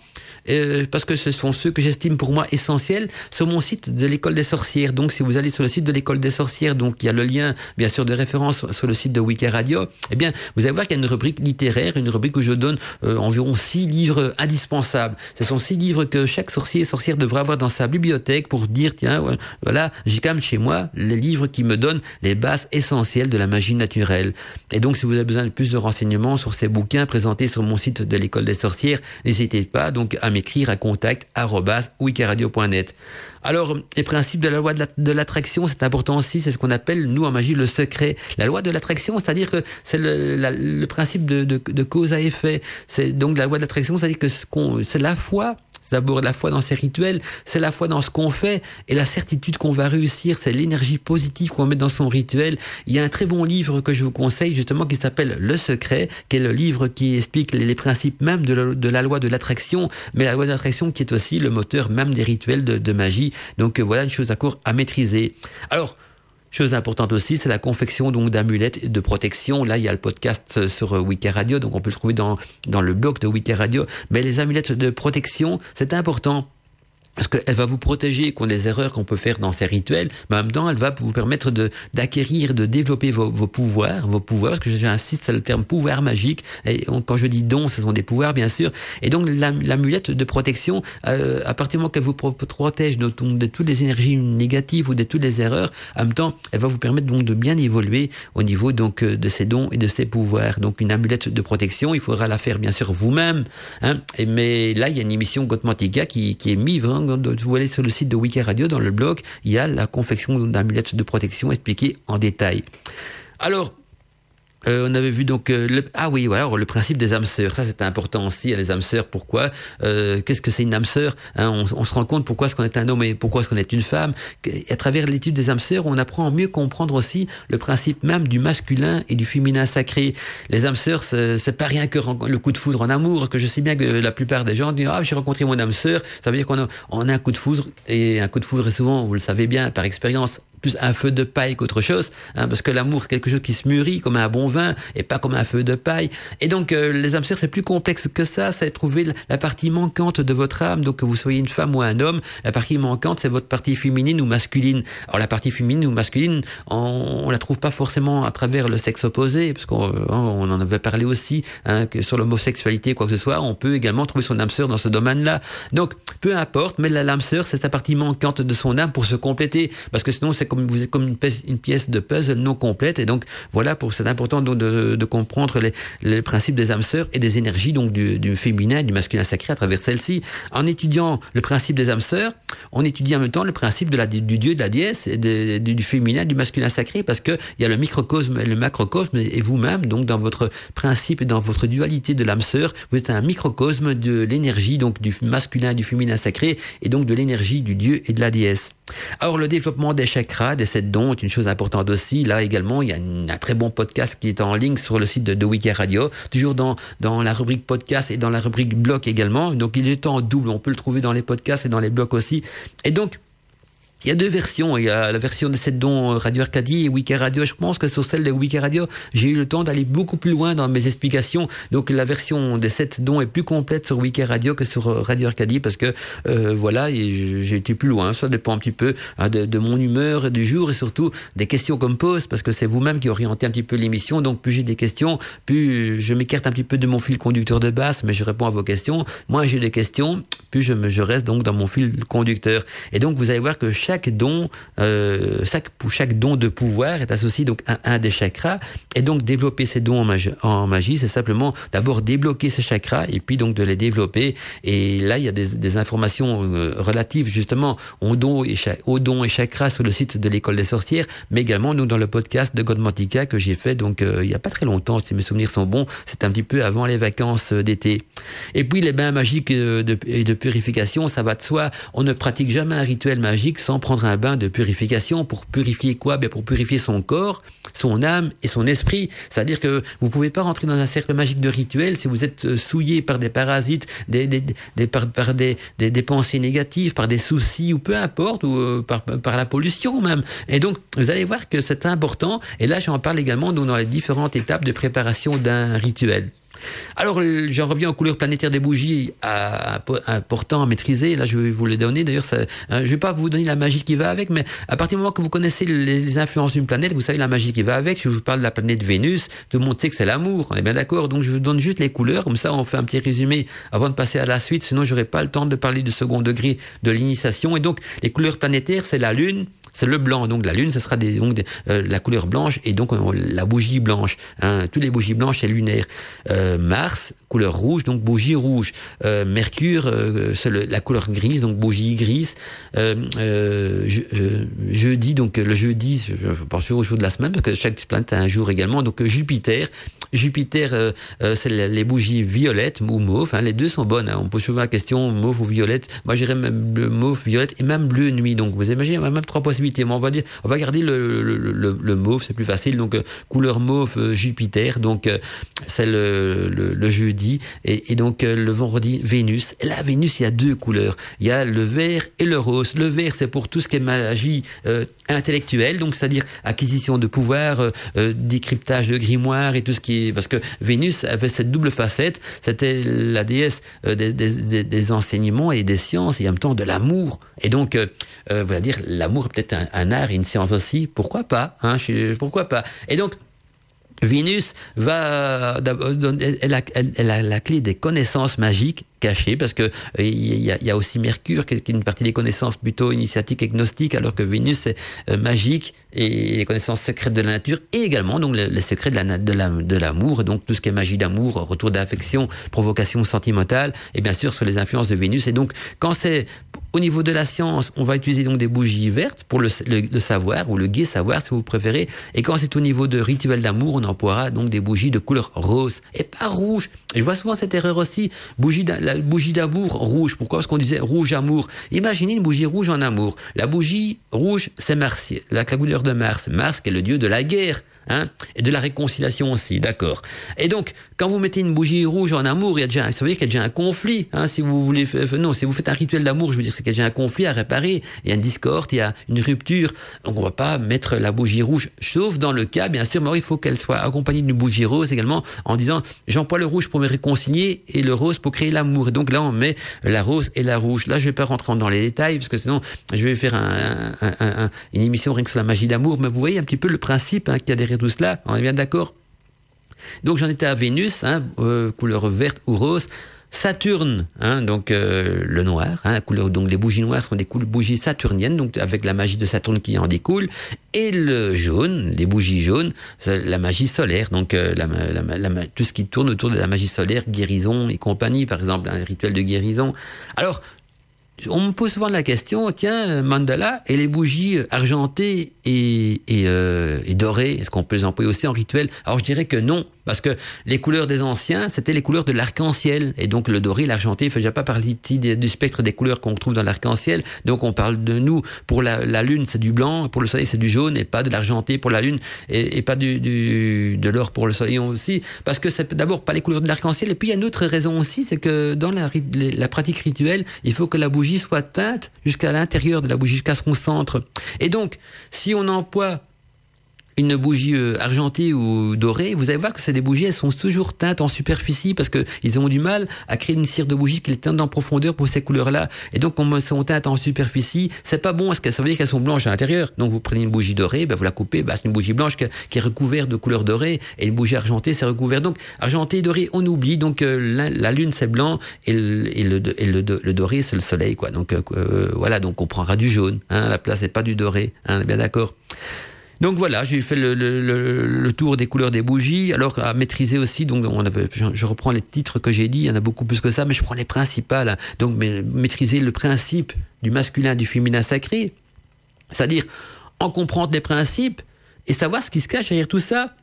euh, parce que ce sont ceux que j'estime pour moi essentiels sur mon site de l'école des sorcières. Donc si vous allez sur le site de l'école des sorcières, donc il y a le lien bien sûr de référence sur le site de Wiki Radio, eh bien vous allez voir qu'il y a une rubrique littéraire, une rubrique où je donne euh, environ six livres indispensables. Ce sont six livres que chaque sorcier et sorcière devrait avoir dans sa bibliothèque pour dire, tiens, voilà, j'ai quand même chez moi les livres qui me donnent les bases essentielles de la magie naturelle. Et donc, si vous avez besoin de plus de renseignements sur ces bouquins présentés sur mon site de l'école des sorcières, n'hésitez pas donc à m'écrire à contact alors, les principes de la loi de l'attraction, c'est important aussi, c'est ce qu'on appelle, nous, en magie, le secret. La loi de l'attraction, c'est-à-dire que c'est le, principe de, cause à effet. C'est donc la loi de l'attraction, c'est-à-dire que c'est la foi c'est d'abord la foi dans ces rituels, c'est la foi dans ce qu'on fait et la certitude qu'on va réussir, c'est l'énergie positive qu'on met dans son rituel. Il y a un très bon livre que je vous conseille justement qui s'appelle Le Secret, qui est le livre qui explique les, principes même de la, loi de l'attraction, mais la loi de l'attraction qui est aussi le moteur même des rituels de, de magie. Donc euh, voilà une chose à court à maîtriser. Alors, Chose importante aussi, c'est la confection donc d'amulettes de protection. Là, il y a le podcast sur Wiki Radio, donc on peut le trouver dans, dans le blog de Wiki Radio. Mais les amulettes de protection, c'est important parce qu'elle va vous protéger contre les erreurs qu'on peut faire dans ces rituels, mais en même temps, elle va vous permettre d'acquérir, de développer vos, pouvoirs, vos pouvoirs, parce que j'insiste sur le terme pouvoir magique, et quand je dis dons, ce sont des pouvoirs, bien sûr, et donc l'amulette de protection, euh, à partir du moment qu'elle vous protège de, toutes les énergies négatives ou de toutes les erreurs, en même temps, elle va vous permettre donc de bien évoluer au niveau donc euh, de ces dons et de ces pouvoirs. Donc une amulette de protection, il faudra la faire bien sûr vous-même, hein, mais là, il y a une émission Gotmantica qui, qui est mise vraiment vous allez sur le site de Wiki Radio, dans le blog, il y a la confection d'amulettes de protection expliquée en détail. Alors, euh, on avait vu donc euh, le, ah oui voilà le principe des âmes sœurs. Ça c'est important aussi les âmes sœurs. Pourquoi euh, qu'est-ce que c'est une âme sœur hein, on, on, se rend compte pourquoi est-ce qu'on est un homme et pourquoi est-ce qu'on est une femme. À travers l'étude des âmes sœurs on apprend à mieux comprendre aussi le principe même du masculin et du féminin sacré. Les âmes sœurs c'est pas rien que le coup de foudre en amour que je sais bien que la plupart des gens disent ah j'ai rencontré mon âme sœur. Ça veut dire qu'on a, on a un coup de foudre et un coup de foudre est souvent vous le savez bien par expérience plus un feu de paille qu'autre chose, hein, parce que l'amour c'est quelque chose qui se mûrit comme un bon vin et pas comme un feu de paille. Et donc euh, les âmes sœurs c'est plus complexe que ça, c'est trouver la partie manquante de votre âme, donc que vous soyez une femme ou un homme, la partie manquante c'est votre partie féminine ou masculine. Alors la partie féminine ou masculine, on, on la trouve pas forcément à travers le sexe opposé, parce qu'on on en avait parlé aussi, hein, que sur l'homosexualité quoi que ce soit, on peut également trouver son âme sœur dans ce domaine-là. Donc peu importe, mais la âme sœur c'est sa partie manquante de son âme pour se compléter, parce que sinon c'est comme vous êtes comme une pièce, de puzzle non complète. Et donc voilà, pour c'est important de, de, comprendre les, les, principes des âmes sœurs et des énergies donc du, du féminin, du masculin sacré à travers celle-ci. En étudiant le principe des âmes sœurs, on étudie en même temps le principe de la, du dieu, de la déesse, et de, du, féminin, du masculin sacré, parce que il y a le microcosme et le macrocosme, et vous-même, donc dans votre principe et dans votre dualité de l'âme sœur, vous êtes un microcosme de l'énergie donc du masculin, du féminin sacré, et donc de l'énergie du dieu et de la déesse. Alors le développement des chakras, des sept dons est une chose importante aussi. Là également, il y a un très bon podcast qui est en ligne sur le site de, de Wiki Radio, toujours dans, dans la rubrique podcast et dans la rubrique blog également. Donc il est en double, on peut le trouver dans les podcasts et dans les blogs aussi. Et donc, il y a deux versions. Il y a la version de cette dons Radio Arcadie et Wiki Radio. Je pense que sur celle de Wiki Radio, j'ai eu le temps d'aller beaucoup plus loin dans mes explications. Donc la version des sept dons est plus complète sur Wiki Radio que sur Radio Arcadie parce que euh, voilà, j'ai été plus loin. Ça dépend un petit peu hein, de, de, mon humeur du jour et surtout des questions qu'on me pose parce que c'est vous-même qui orientez un petit peu l'émission. Donc plus j'ai des questions, plus je m'écarte un petit peu de mon fil conducteur de base, mais je réponds à vos questions. Moi j'ai des questions, plus je, me, je reste donc dans mon fil conducteur. Et donc vous allez voir que chaque chaque don, euh, chaque, chaque don de pouvoir est associé donc à un des chakras. Et donc développer ces dons en magie, c'est simplement d'abord débloquer ces chakras et puis donc de les développer. Et là, il y a des, informations euh, relatives justement aux dons et, chakras sur le site de l'école des sorcières, mais également nous dans le podcast de Godmantica que j'ai fait donc euh, il y a pas très longtemps, si mes souvenirs sont bons, c'est un petit peu avant les vacances d'été. Et puis les bains magiques de, et de purification, ça va de soi. On ne pratique jamais un rituel magique sans prendre un bain de purification pour purifier quoi? Ben Pour purifier son corps, son âme et son esprit. C'est-à-dire que vous pouvez pas rentrer dans un cercle magique de rituel si vous êtes euh, souillé par des parasites, des, des, par, des, des, pensées négatives, par des soucis ou peu importe, ou euh, par, par la pollution même. Et donc, vous allez voir que c'est important. Et là, j'en parle également dans les différentes étapes de préparation d'un rituel. Alors, euh, j'en reviens aux couleurs planétaires des bougies, important à maîtriser. Là, je vais vous les donner. D'ailleurs, ça, hein, je vais pas vous donner la magie qui va avec, mais à partir du moment que vous connaissez les, influences d'une planète, vous savez la magie qui va avec. Je vous parle de la planète Vénus. Tout le monde sait que c'est l'amour. On est bien d'accord. Donc, je vous donne juste les couleurs. Comme ça, on fait un petit résumé avant de passer à la suite. Sinon, j'aurais pas le temps de parler du second degré de l'initiation. Et donc, les couleurs planétaires, c'est la Lune, c'est le blanc. Donc la lune, ce sera donc euh, la couleur blanche et donc la bougie blanche. Hein, toutes les bougies blanches, c'est lunaire. Euh, Mars, couleur rouge, donc bougie rouge. Euh, Mercure, euh, c'est la couleur grise, donc bougie grise. Je, jeudi, donc le jeudi, je, pense au jour de la semaine parce que chaque planète a un jour également. Donc Jupiter, Jupiter, c'est les bougies violettes ou mauve. Hein, les deux sont bonnes. Hein. On pose souvent la question mauve ou violette. Moi, j'irais même bleu, mauve, violette et même bleu nuit. Donc vous imaginez, même trois possibilités on va dire, on va garder le, mauve, c'est plus facile. Donc euh, couleur mauve euh, Jupiter, donc euh, c'est le, jeudi et, donc le vendredi Vénus. Et là Vénus, il y a deux couleurs. Il y a le vert et le rose. Le vert, c'est pour tout ce qui est magie intellectuelle, donc c'est-à-dire acquisition de pouvoir, décryptage de grimoire et tout ce qui est parce que Vénus avait cette double facette. C'était la déesse des, enseignements et des sciences et en même temps de l'amour. Et donc, on va dire l'amour peut-être un, art et une science aussi, pourquoi pas hein, Pourquoi pas Et donc, Vénus va, elle a, elle a la clé des connaissances magiques caché parce que euh, il y, a, aussi Mercure qui est une partie des connaissances plutôt initiatiques et gnostiques alors que Vénus euh, magique et les connaissances secrètes de la nature et également donc les, secrets de la de l'amour donc tout ce qui est magie d'amour retour d'affection provocation sentimentale et bien sûr sur les influences de Vénus. Et donc quand c'est au niveau de la science, on va utiliser donc des bougies vertes pour le, savoir ou le gai savoir si vous préférez. Et quand c'est au niveau de rituel d'amour, on emploiera donc des bougies de couleur rose et pas rouge. Je vois souvent cette erreur aussi, bougie la bougie d'amour rouge. Pourquoi? Parce qu'on disait rouge amour. Imaginez une bougie rouge en amour. La bougie rouge, c'est Mars, la couleur de Mars. Mars qui est le dieu de la guerre. Hein, et de la réconciliation aussi, d'accord. Et donc, quand vous mettez une bougie rouge en amour, il y a déjà, ça veut dire qu'il y a déjà un conflit. Hein, si vous voulez, non, si vous faites un rituel d'amour, je veux dire c'est qu'il y a un conflit à réparer. Il y a une discorde, il y a une rupture. Donc, on va pas mettre la bougie rouge, sauf dans le cas, bien sûr, mais il faut qu'elle soit accompagnée d'une bougie rose également, en disant j'emploie le rouge pour me réconcilier et le rose pour créer l'amour. Et donc là, on met la rose et la rouge. Là, je vais pas rentrer dans les détails parce que sinon, je vais faire une émission rien que sur la magie d'amour. Mais vous voyez un petit peu le principe hein, qu'il y a derrière tout cela, on est bien d'accord? Donc j'en étais à Vénus, hein, euh, couleur verte ou rose. Saturne, hein, donc euh, le noir, hein, couleur, donc les bougies noires sont des bougies saturniennes, donc avec la magie de Saturne qui en découle, et le jaune, les bougies jaunes, la magie solaire, donc euh, tout ce qui tourne autour de la magie solaire, guérison et compagnie, par exemple, un rituel de guérison. Alors, on me pose souvent la question, tiens, mandala, et les bougies argentées et, et, euh, et dorées, est-ce qu'on peut les employer aussi en rituel? Alors je dirais que non, parce que les couleurs des anciens, c'était les couleurs de l'arc-en-ciel. Et donc le doré, l'argenté, il fait déjà pas partie du spectre des couleurs qu'on trouve dans l'arc-en-ciel. Donc on parle de nous. Pour la, lune, c'est du blanc. Pour le soleil, c'est du jaune. Et pas de l'argenté pour la lune. Et, et pas du, du, de l'or pour le soleil aussi. Parce que c'est d'abord pas les couleurs de l'arc-en-ciel. Et puis il y a une autre raison aussi, c'est que dans la, la pratique rituelle, il faut que la bougie soit teinte jusqu'à l'intérieur de la bougie, jusqu'à son centre. Et donc, si on emploie une bougie euh, argentée ou dorée, vous allez voir que c'est des bougies, elles sont toujours teintes en superficie parce que ils ont du mal à créer une cire de bougie qui les teinte en profondeur pour ces couleurs-là. Et donc, comme elles sont teintes en superficie, c'est pas bon parce que ça veut dire qu'elles sont blanches à l'intérieur. Donc, vous prenez une bougie dorée, ben, vous la coupez, ben, c'est une bougie blanche qui, est recouverte de couleur dorée et une bougie argentée, c'est recouvert. Donc, argenté et doré, on oublie. Donc, euh, la, lune, c'est blanc et, le, et, le, le, doré, c'est le soleil, quoi. Donc, euh, voilà, donc on prendra du jaune. Hein, la place n'est pas du doré. Hein, bien d'accord. Donc voilà, j'ai fait le, tour des couleurs des bougies. Alors à maîtriser aussi, donc je, reprends les titres que j'ai dit, il y en a beaucoup plus que ça, mais je prends les principales. Donc maîtriser le principe du masculin, du féminin sacré, c'est-à-dire en comprendre les principes et savoir ce qui se cache derrière tout ça.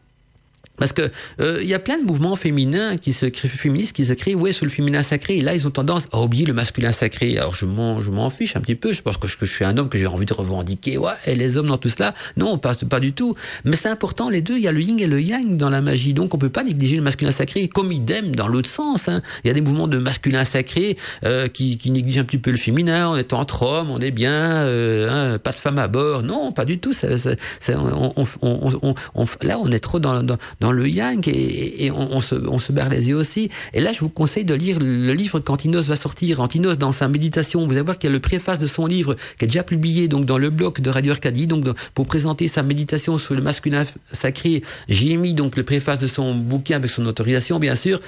Parce que euh, il y a plein de mouvements féminins qui se créent, féministes qui se créent ouais sur le féminin sacré et là ils ont tendance à oublier le masculin sacré. Alors je m'en je m'en fiche un petit peu, je pense que je, suis un homme que j'ai envie de revendiquer ouais et les hommes dans tout cela. Non, pas du tout. Mais c'est important les deux, il y a le yin et le yang dans la magie. Donc on peut pas négliger le masculin sacré comme idem dans l'autre sens hein. Il y a des mouvements de masculin sacré euh, qui qui négligent un petit peu le féminin, on est entre hommes, on est bien euh, hein, pas de femme à bord. Non, pas du tout, ça, ça, on, on, on, là on est trop dans, dans dans le yang et, on, se, barre les yeux aussi. Et là, je vous conseille de lire le livre qu'Antinos va sortir. Antinos, dans sa méditation, vous allez voir qu'il y a le préface de son livre qui est déjà publié donc dans le blog de Radio Arcadie. Donc, pour présenter sa méditation sur le masculin sacré, j'ai mis donc le préface de son bouquin avec son autorisation, bien sûr.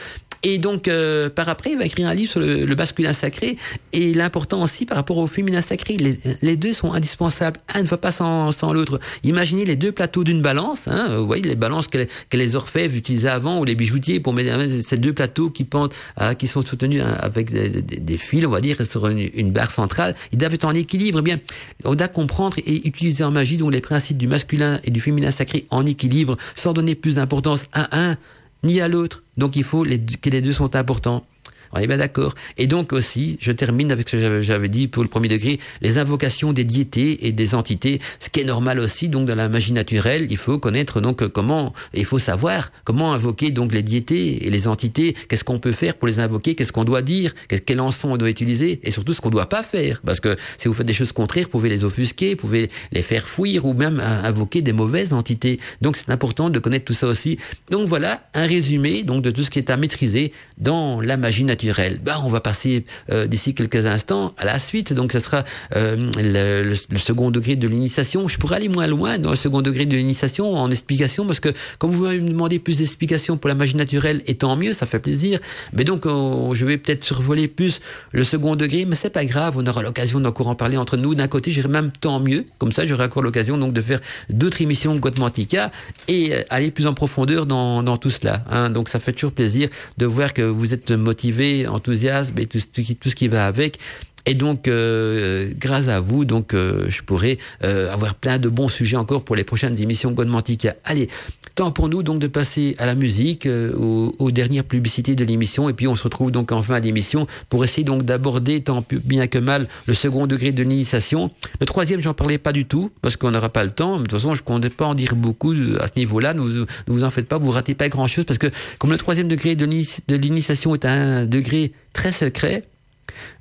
Et donc, euh, par après, il va écrire un livre sur le, masculin sacré et l'important aussi par rapport au féminin sacré. Les, les deux sont indispensables. Un ne va pas sans, sans l'autre. Imaginez les deux plateaux d'une balance. Hein, vous voyez les balances que, que, les orfèvres utilisaient avant ou les bijoutiers pour mettre ces deux plateaux qui pendent, euh, qui sont soutenus hein, avec des, des, fils, on va dire, sur une, une, barre centrale. Ils doivent être en équilibre. Eh bien, on doit comprendre et utiliser en magie donc les principes du masculin et du féminin sacré en équilibre, sans donner plus d'importance à un ni à l'autre. Donc il faut que les deux sont importants. On est d'accord. Et donc aussi, je termine avec ce que j'avais dit pour le premier degré, les invocations des diétés et des entités, ce qui est normal aussi. Donc dans la magie naturelle, il faut connaître donc comment, il faut savoir comment invoquer donc les diétés et les entités. Qu'est-ce qu'on peut faire pour les invoquer? Qu'est-ce qu'on doit dire? Quel encens on doit utiliser? Et surtout ce qu'on doit pas faire, parce que si vous faites des choses contraires, vous pouvez les offusquer, vous pouvez les faire fuir ou même invoquer des mauvaises entités. Donc c'est important de connaître tout ça aussi. Donc voilà un résumé donc de tout ce qui est à maîtriser dans la magie naturelle bah, on va passer euh, d'ici quelques instants à la suite. Donc, ce sera euh, le, second degré de l'initiation. Je pourrais aller moins loin dans le second degré de l'initiation en explication parce que comme vous me demandez plus d'explications pour la magie naturelle, et tant mieux, ça fait plaisir. Mais donc, je vais peut-être survoler plus le second degré, mais c'est pas grave. On aura l'occasion d'encore en parler entre nous. D'un côté, j'irai même tant mieux. Comme ça, j'aurai encore l'occasion donc de faire d'autres émissions Gotmantica et euh, aller plus en profondeur dans, dans tout cela. Hein. Donc, ça fait toujours plaisir de voir que vous êtes motivé enthousiasme et tout, ce qui va avec. Et donc, euh, grâce à vous, donc, euh, je pourrais euh, avoir plein de bons sujets encore pour les prochaines émissions Godmantica. Allez, temps pour nous donc de passer à la musique, aux, dernières publicités de l'émission, et puis on se retrouve donc en fin d'émission pour essayer donc d'aborder tant bien que mal le second degré de l'initiation. Le troisième, j'en parlais pas du tout parce qu'on n'aura pas le temps. De toute façon, je ne compte pas en dire beaucoup à ce niveau-là. Ne vous, vous en faites pas, vous ratez pas grand-chose parce que comme le troisième degré de l'initiation est un degré très secret,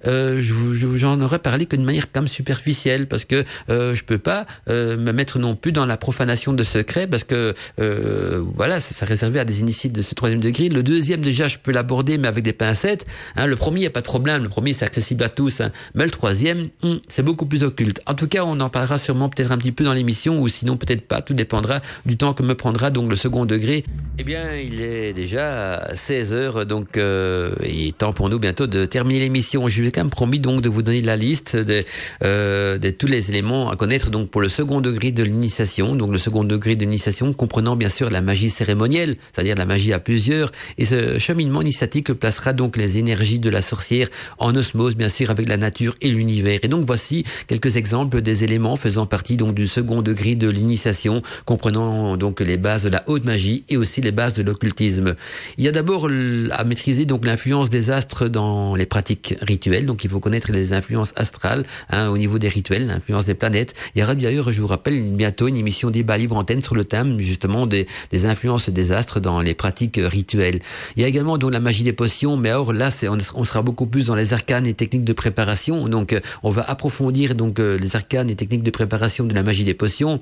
euh, j'en aurais parlé que de manière comme superficielle parce que euh, je peux pas euh, me mettre non plus dans la profanation de secret parce que euh, voilà c'est réservé à des initiés de ce troisième degré. Le deuxième déjà je peux l'aborder mais avec des pincettes hein. le premier n'y a pas de problème. Le premier c'est accessible à tous hein. mais le troisième hum, c'est beaucoup plus occulte. En tout cas on en parlera sûrement peut-être un petit peu dans l'émission ou sinon peut-être pas. Tout dépendra du temps que me prendra donc le second degré. Eh bien il est déjà 16 heures donc il est temps pour nous bientôt de terminer l'émission je vous ai quand même promis donc de vous donner la liste de, euh, de tous les éléments à connaître donc pour le second degré de l'initiation. Donc le second degré de l'initiation comprenant bien sûr la magie cérémonielle, c'est-à-dire la magie à plusieurs. Et ce cheminement initiatique placera donc les énergies de la sorcière en osmose bien sûr avec la nature et l'univers. Et donc voici quelques exemples des éléments faisant partie donc du second degré de l'initiation, comprenant donc les bases de la haute magie et aussi les bases de l'occultisme. Il y a d'abord à maîtriser donc l'influence des astres dans les pratiques rituels. Donc il faut connaître les influences astrales hein, au niveau des rituels, l'influence des planètes. Il y aura d'ailleurs, je vous rappelle, bientôt une émission débat libre antenne sur le thème justement des, influences des astres dans les pratiques rituelles. Il y a également donc la magie des potions, mais alors là, on, sera beaucoup plus dans les arcanes et techniques de préparation. Donc euh, on va approfondir donc euh, les arcanes et techniques de préparation de la magie des potions.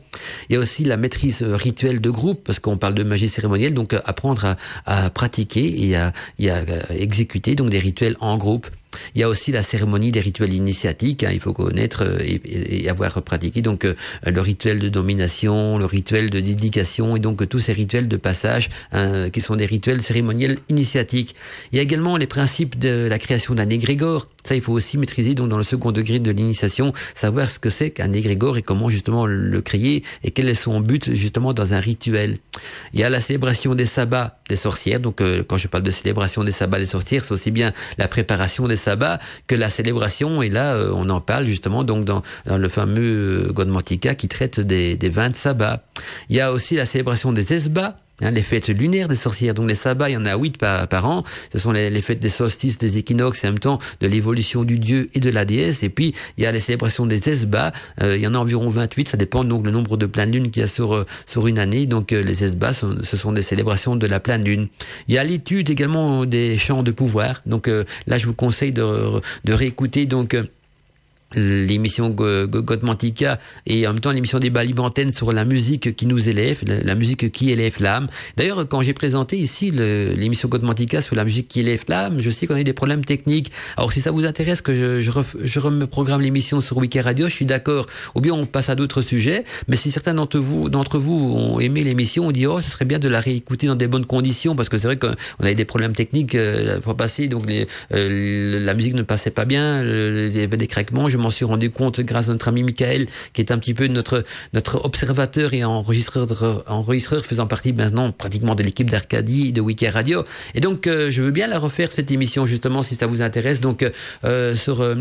Il y a aussi la maîtrise euh, rituelle de groupe, parce qu'on parle de magie cérémonielle, donc apprendre à, à pratiquer et à, et à exécuter donc des rituels en groupe. Il y a aussi la cérémonie des rituels initiatiques. Hein, il faut connaître euh, et, avoir pratiqué donc euh, le rituel de domination, le rituel de dédication et donc tous ces rituels de passage hein, qui sont des rituels cérémoniels initiatiques. Il y a également les principes de la création d'un égrégore. Ça, il faut aussi maîtriser donc dans le second degré de l'initiation, savoir ce que c'est qu'un égrégore et comment justement le créer et quel est son but justement dans un rituel. Il y a la célébration des sabbats des sorcières. Donc euh, quand je parle de célébration des sabbats des sorcières, c'est aussi bien la préparation des sabbat que la célébration. Et là, euh, on en parle justement donc dans, le fameux Godmantica qui traite des, des 20 sabbats. Il y a aussi la célébration des esbats Hein, les fêtes lunaires des sorcières, donc les sabbats, il y en a huit par, par an. Ce sont les, fêtes des solstices, des équinoxes, et en même temps de l'évolution du dieu et de la déesse. Et puis il y a les célébrations des esbats. Euh, il y en a environ 28. Ça dépend donc le nombre de pleines lunes qu'il y a sur sur une année. Donc euh, les esbats, ce sont des célébrations de la pleine lune. Il y a l'étude également des chants de pouvoir. Donc euh, là, je vous conseille de de réécouter donc l'émission Godmantica et en même temps l'émission des antenne sur la musique qui nous élève, la, musique qui élève l'âme. D'ailleurs, quand j'ai présenté ici l'émission Godmantica sur la musique qui élève l'âme, je sais qu'on a eu des problèmes techniques. Alors si ça vous intéresse que je, je, je reprogramme l'émission sur Wiki Radio, je suis d'accord. Ou bien on passe à d'autres sujets. Mais si certains d'entre vous, d'entre vous ont aimé l'émission, on dit oh ce serait bien de la réécouter dans des bonnes conditions parce que c'est vrai qu'on a eu des problèmes techniques euh, la fois passée, donc euh, la musique ne passait pas bien, il y avait des craquements. M'en suis rendu compte grâce à notre ami Michael, qui est un petit peu notre notre observateur et enregistreur enregistreur faisant partie maintenant pratiquement de l'équipe d'Arcadie de Wiki Radio. Et donc euh, je veux bien la refaire cette émission justement si ça vous intéresse. Donc euh, sur euh,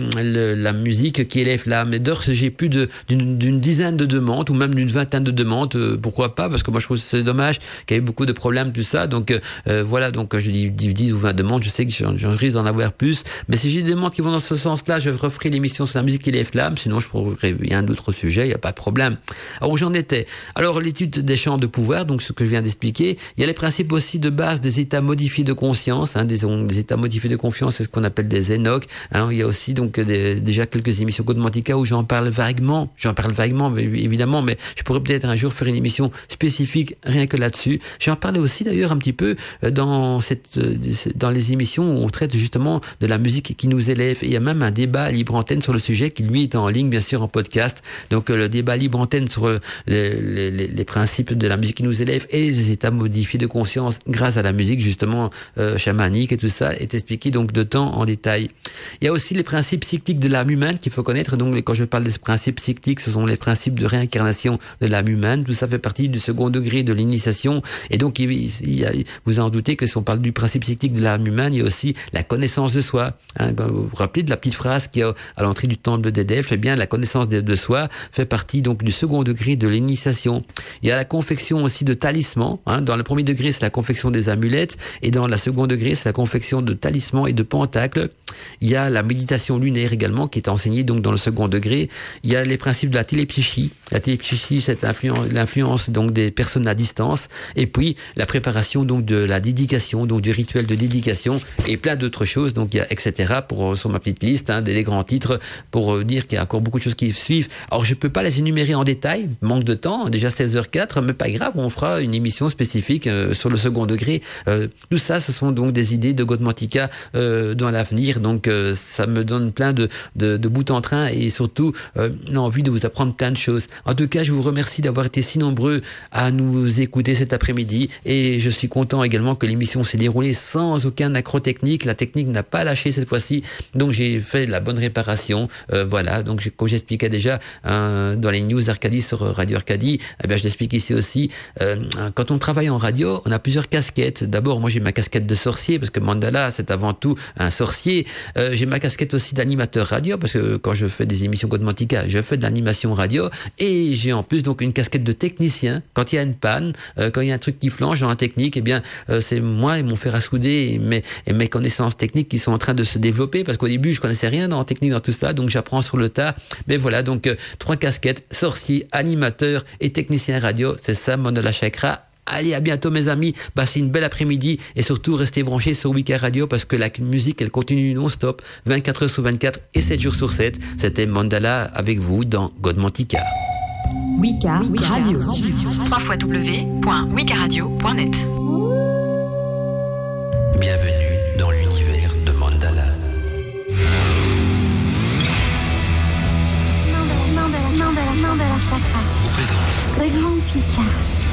la musique qui élève. Et d'heures, j'ai plus d'une dizaine de demandes ou même d'une vingtaine de demandes. pourquoi pas Parce que moi je trouve c'est dommage qu'il y ait beaucoup de problèmes tout ça. Donc voilà, donc je dis 10 ou 20 demandes. Je sais que j'en risque d'en avoir plus. Mais si j'ai des demandes qui vont dans ce sens-là, je referai l'émission sur la musique qui élève l'âme. Sinon, je pourrais il y a un autre sujet, il n'y a pas de problème. Alors où j'en étais? Alors l'étude des champs de pouvoir, donc ce que je viens d'expliquer. Il y a les principes aussi de base des états modifiés de conscience, hein, des, états modifiés de confiance, c'est ce qu'on appelle des énoques. Il y a aussi donc déjà quelques émissions Godmantica où j'en parle vaguement, j'en parle vaguement évidemment, mais je pourrais peut-être un jour faire une émission spécifique rien que là-dessus. J'en parlais aussi d'ailleurs un petit peu euh, dans euh, dans les émissions où on traite justement de la musique qui nous élève. il y a même un débat libre antenne sur le sujet qui lui est en ligne bien sûr en podcast. Donc euh, le débat libre antenne sur les, les, les, principes de la musique qui nous élève et les états modifiés de conscience grâce à la musique justement chamanique et tout ça est expliqué donc de temps en détail. Il y a aussi les principes cycliques de l'âme humaine qu'il faut connaître. Donc, quand je parle des principes cycliques, ce sont les principes de réincarnation de l'âme humaine. Tout ça fait partie du second degré de l'initiation. Et donc, il, y vous en doutez que si on parle du principe cyclique de l'âme humaine, il y a aussi la connaissance de soi. Hein, vous vous rappelez de la petite phrase qui a à l'entrée du temple de Delphes bien, la connaissance de, soi fait partie donc du second degré de l'initiation. Il y a la confection aussi de talismans. Hein. Dans le premier degré, c'est la confection des amulettes. Et dans la second degré, c'est la confection de talismans et de pentacles. Il y a la méditation lunaire également qui est enseignée donc dans le second degré. Il y a les principes de la télépsychie. La télépsychie, c'est l'influence donc des personnes à distance. Et puis la préparation donc de la dédication, donc du rituel de dédication et plein d'autres choses. Donc il y a etc. pour sur ma petite liste hein, des, grands titres euh, dire qu'il y a encore beaucoup de choses qui suivent. Alors je peux pas les énumérer en détail, manque de temps. Déjà 16h04, mais pas grave, on fera une émission spécifique euh, sur le second degré. tout ça, ce sont donc des idées de Godmantica dans l'avenir. Donc ça me donne plein de, de, de en train et surtout euh, envie de vous apprendre plein de choses. En tout cas, je vous remercie d'avoir été si nombreux à nous écouter cet après-midi et je suis content également que l'émission s'est déroulée sans aucun accro technique. La technique n'a pas lâché cette fois-ci, donc j'ai fait la bonne réparation. Euh, voilà, donc comme j'expliquais déjà euh, dans les news Arcadie sur Radio Arcadie, eh bien, je l'explique ici aussi. Euh, quand on travaille en radio, on a plusieurs casquettes. D'abord, moi j'ai ma casquette de sorcier parce que Mandala c'est avant tout un sorcier. Euh, j'ai ma casquette aussi d'animateur radio parce que quand je fais des émissions Godmantica, je fais de l'animation radio et j'ai en plus donc une casquette de technicien. Quand il y a une panne, euh, quand il y a un truc qui flanche dans la technique, eh bien euh, c'est moi et mon fer à souder et mes, mes connaissances techniques qui sont en train de se développer parce qu'au début je connaissais rien dans la technique dans tout ça, donc j'apprends sur le tas. Mais voilà donc trois casquettes sorcier, animateur et technicien radio, c'est ça mon de la chakra Allez, à bientôt mes amis, passez une belle après-midi et surtout restez branchés sur Wika Radio parce que la musique elle continue non-stop, 24 heures sur 24 et 7 jours sur 7. C'était Mandala avec vous dans Godmantica. Wika Radio. www.wikaradio.net Bienvenue dans l'univers Chakra. Godmantica.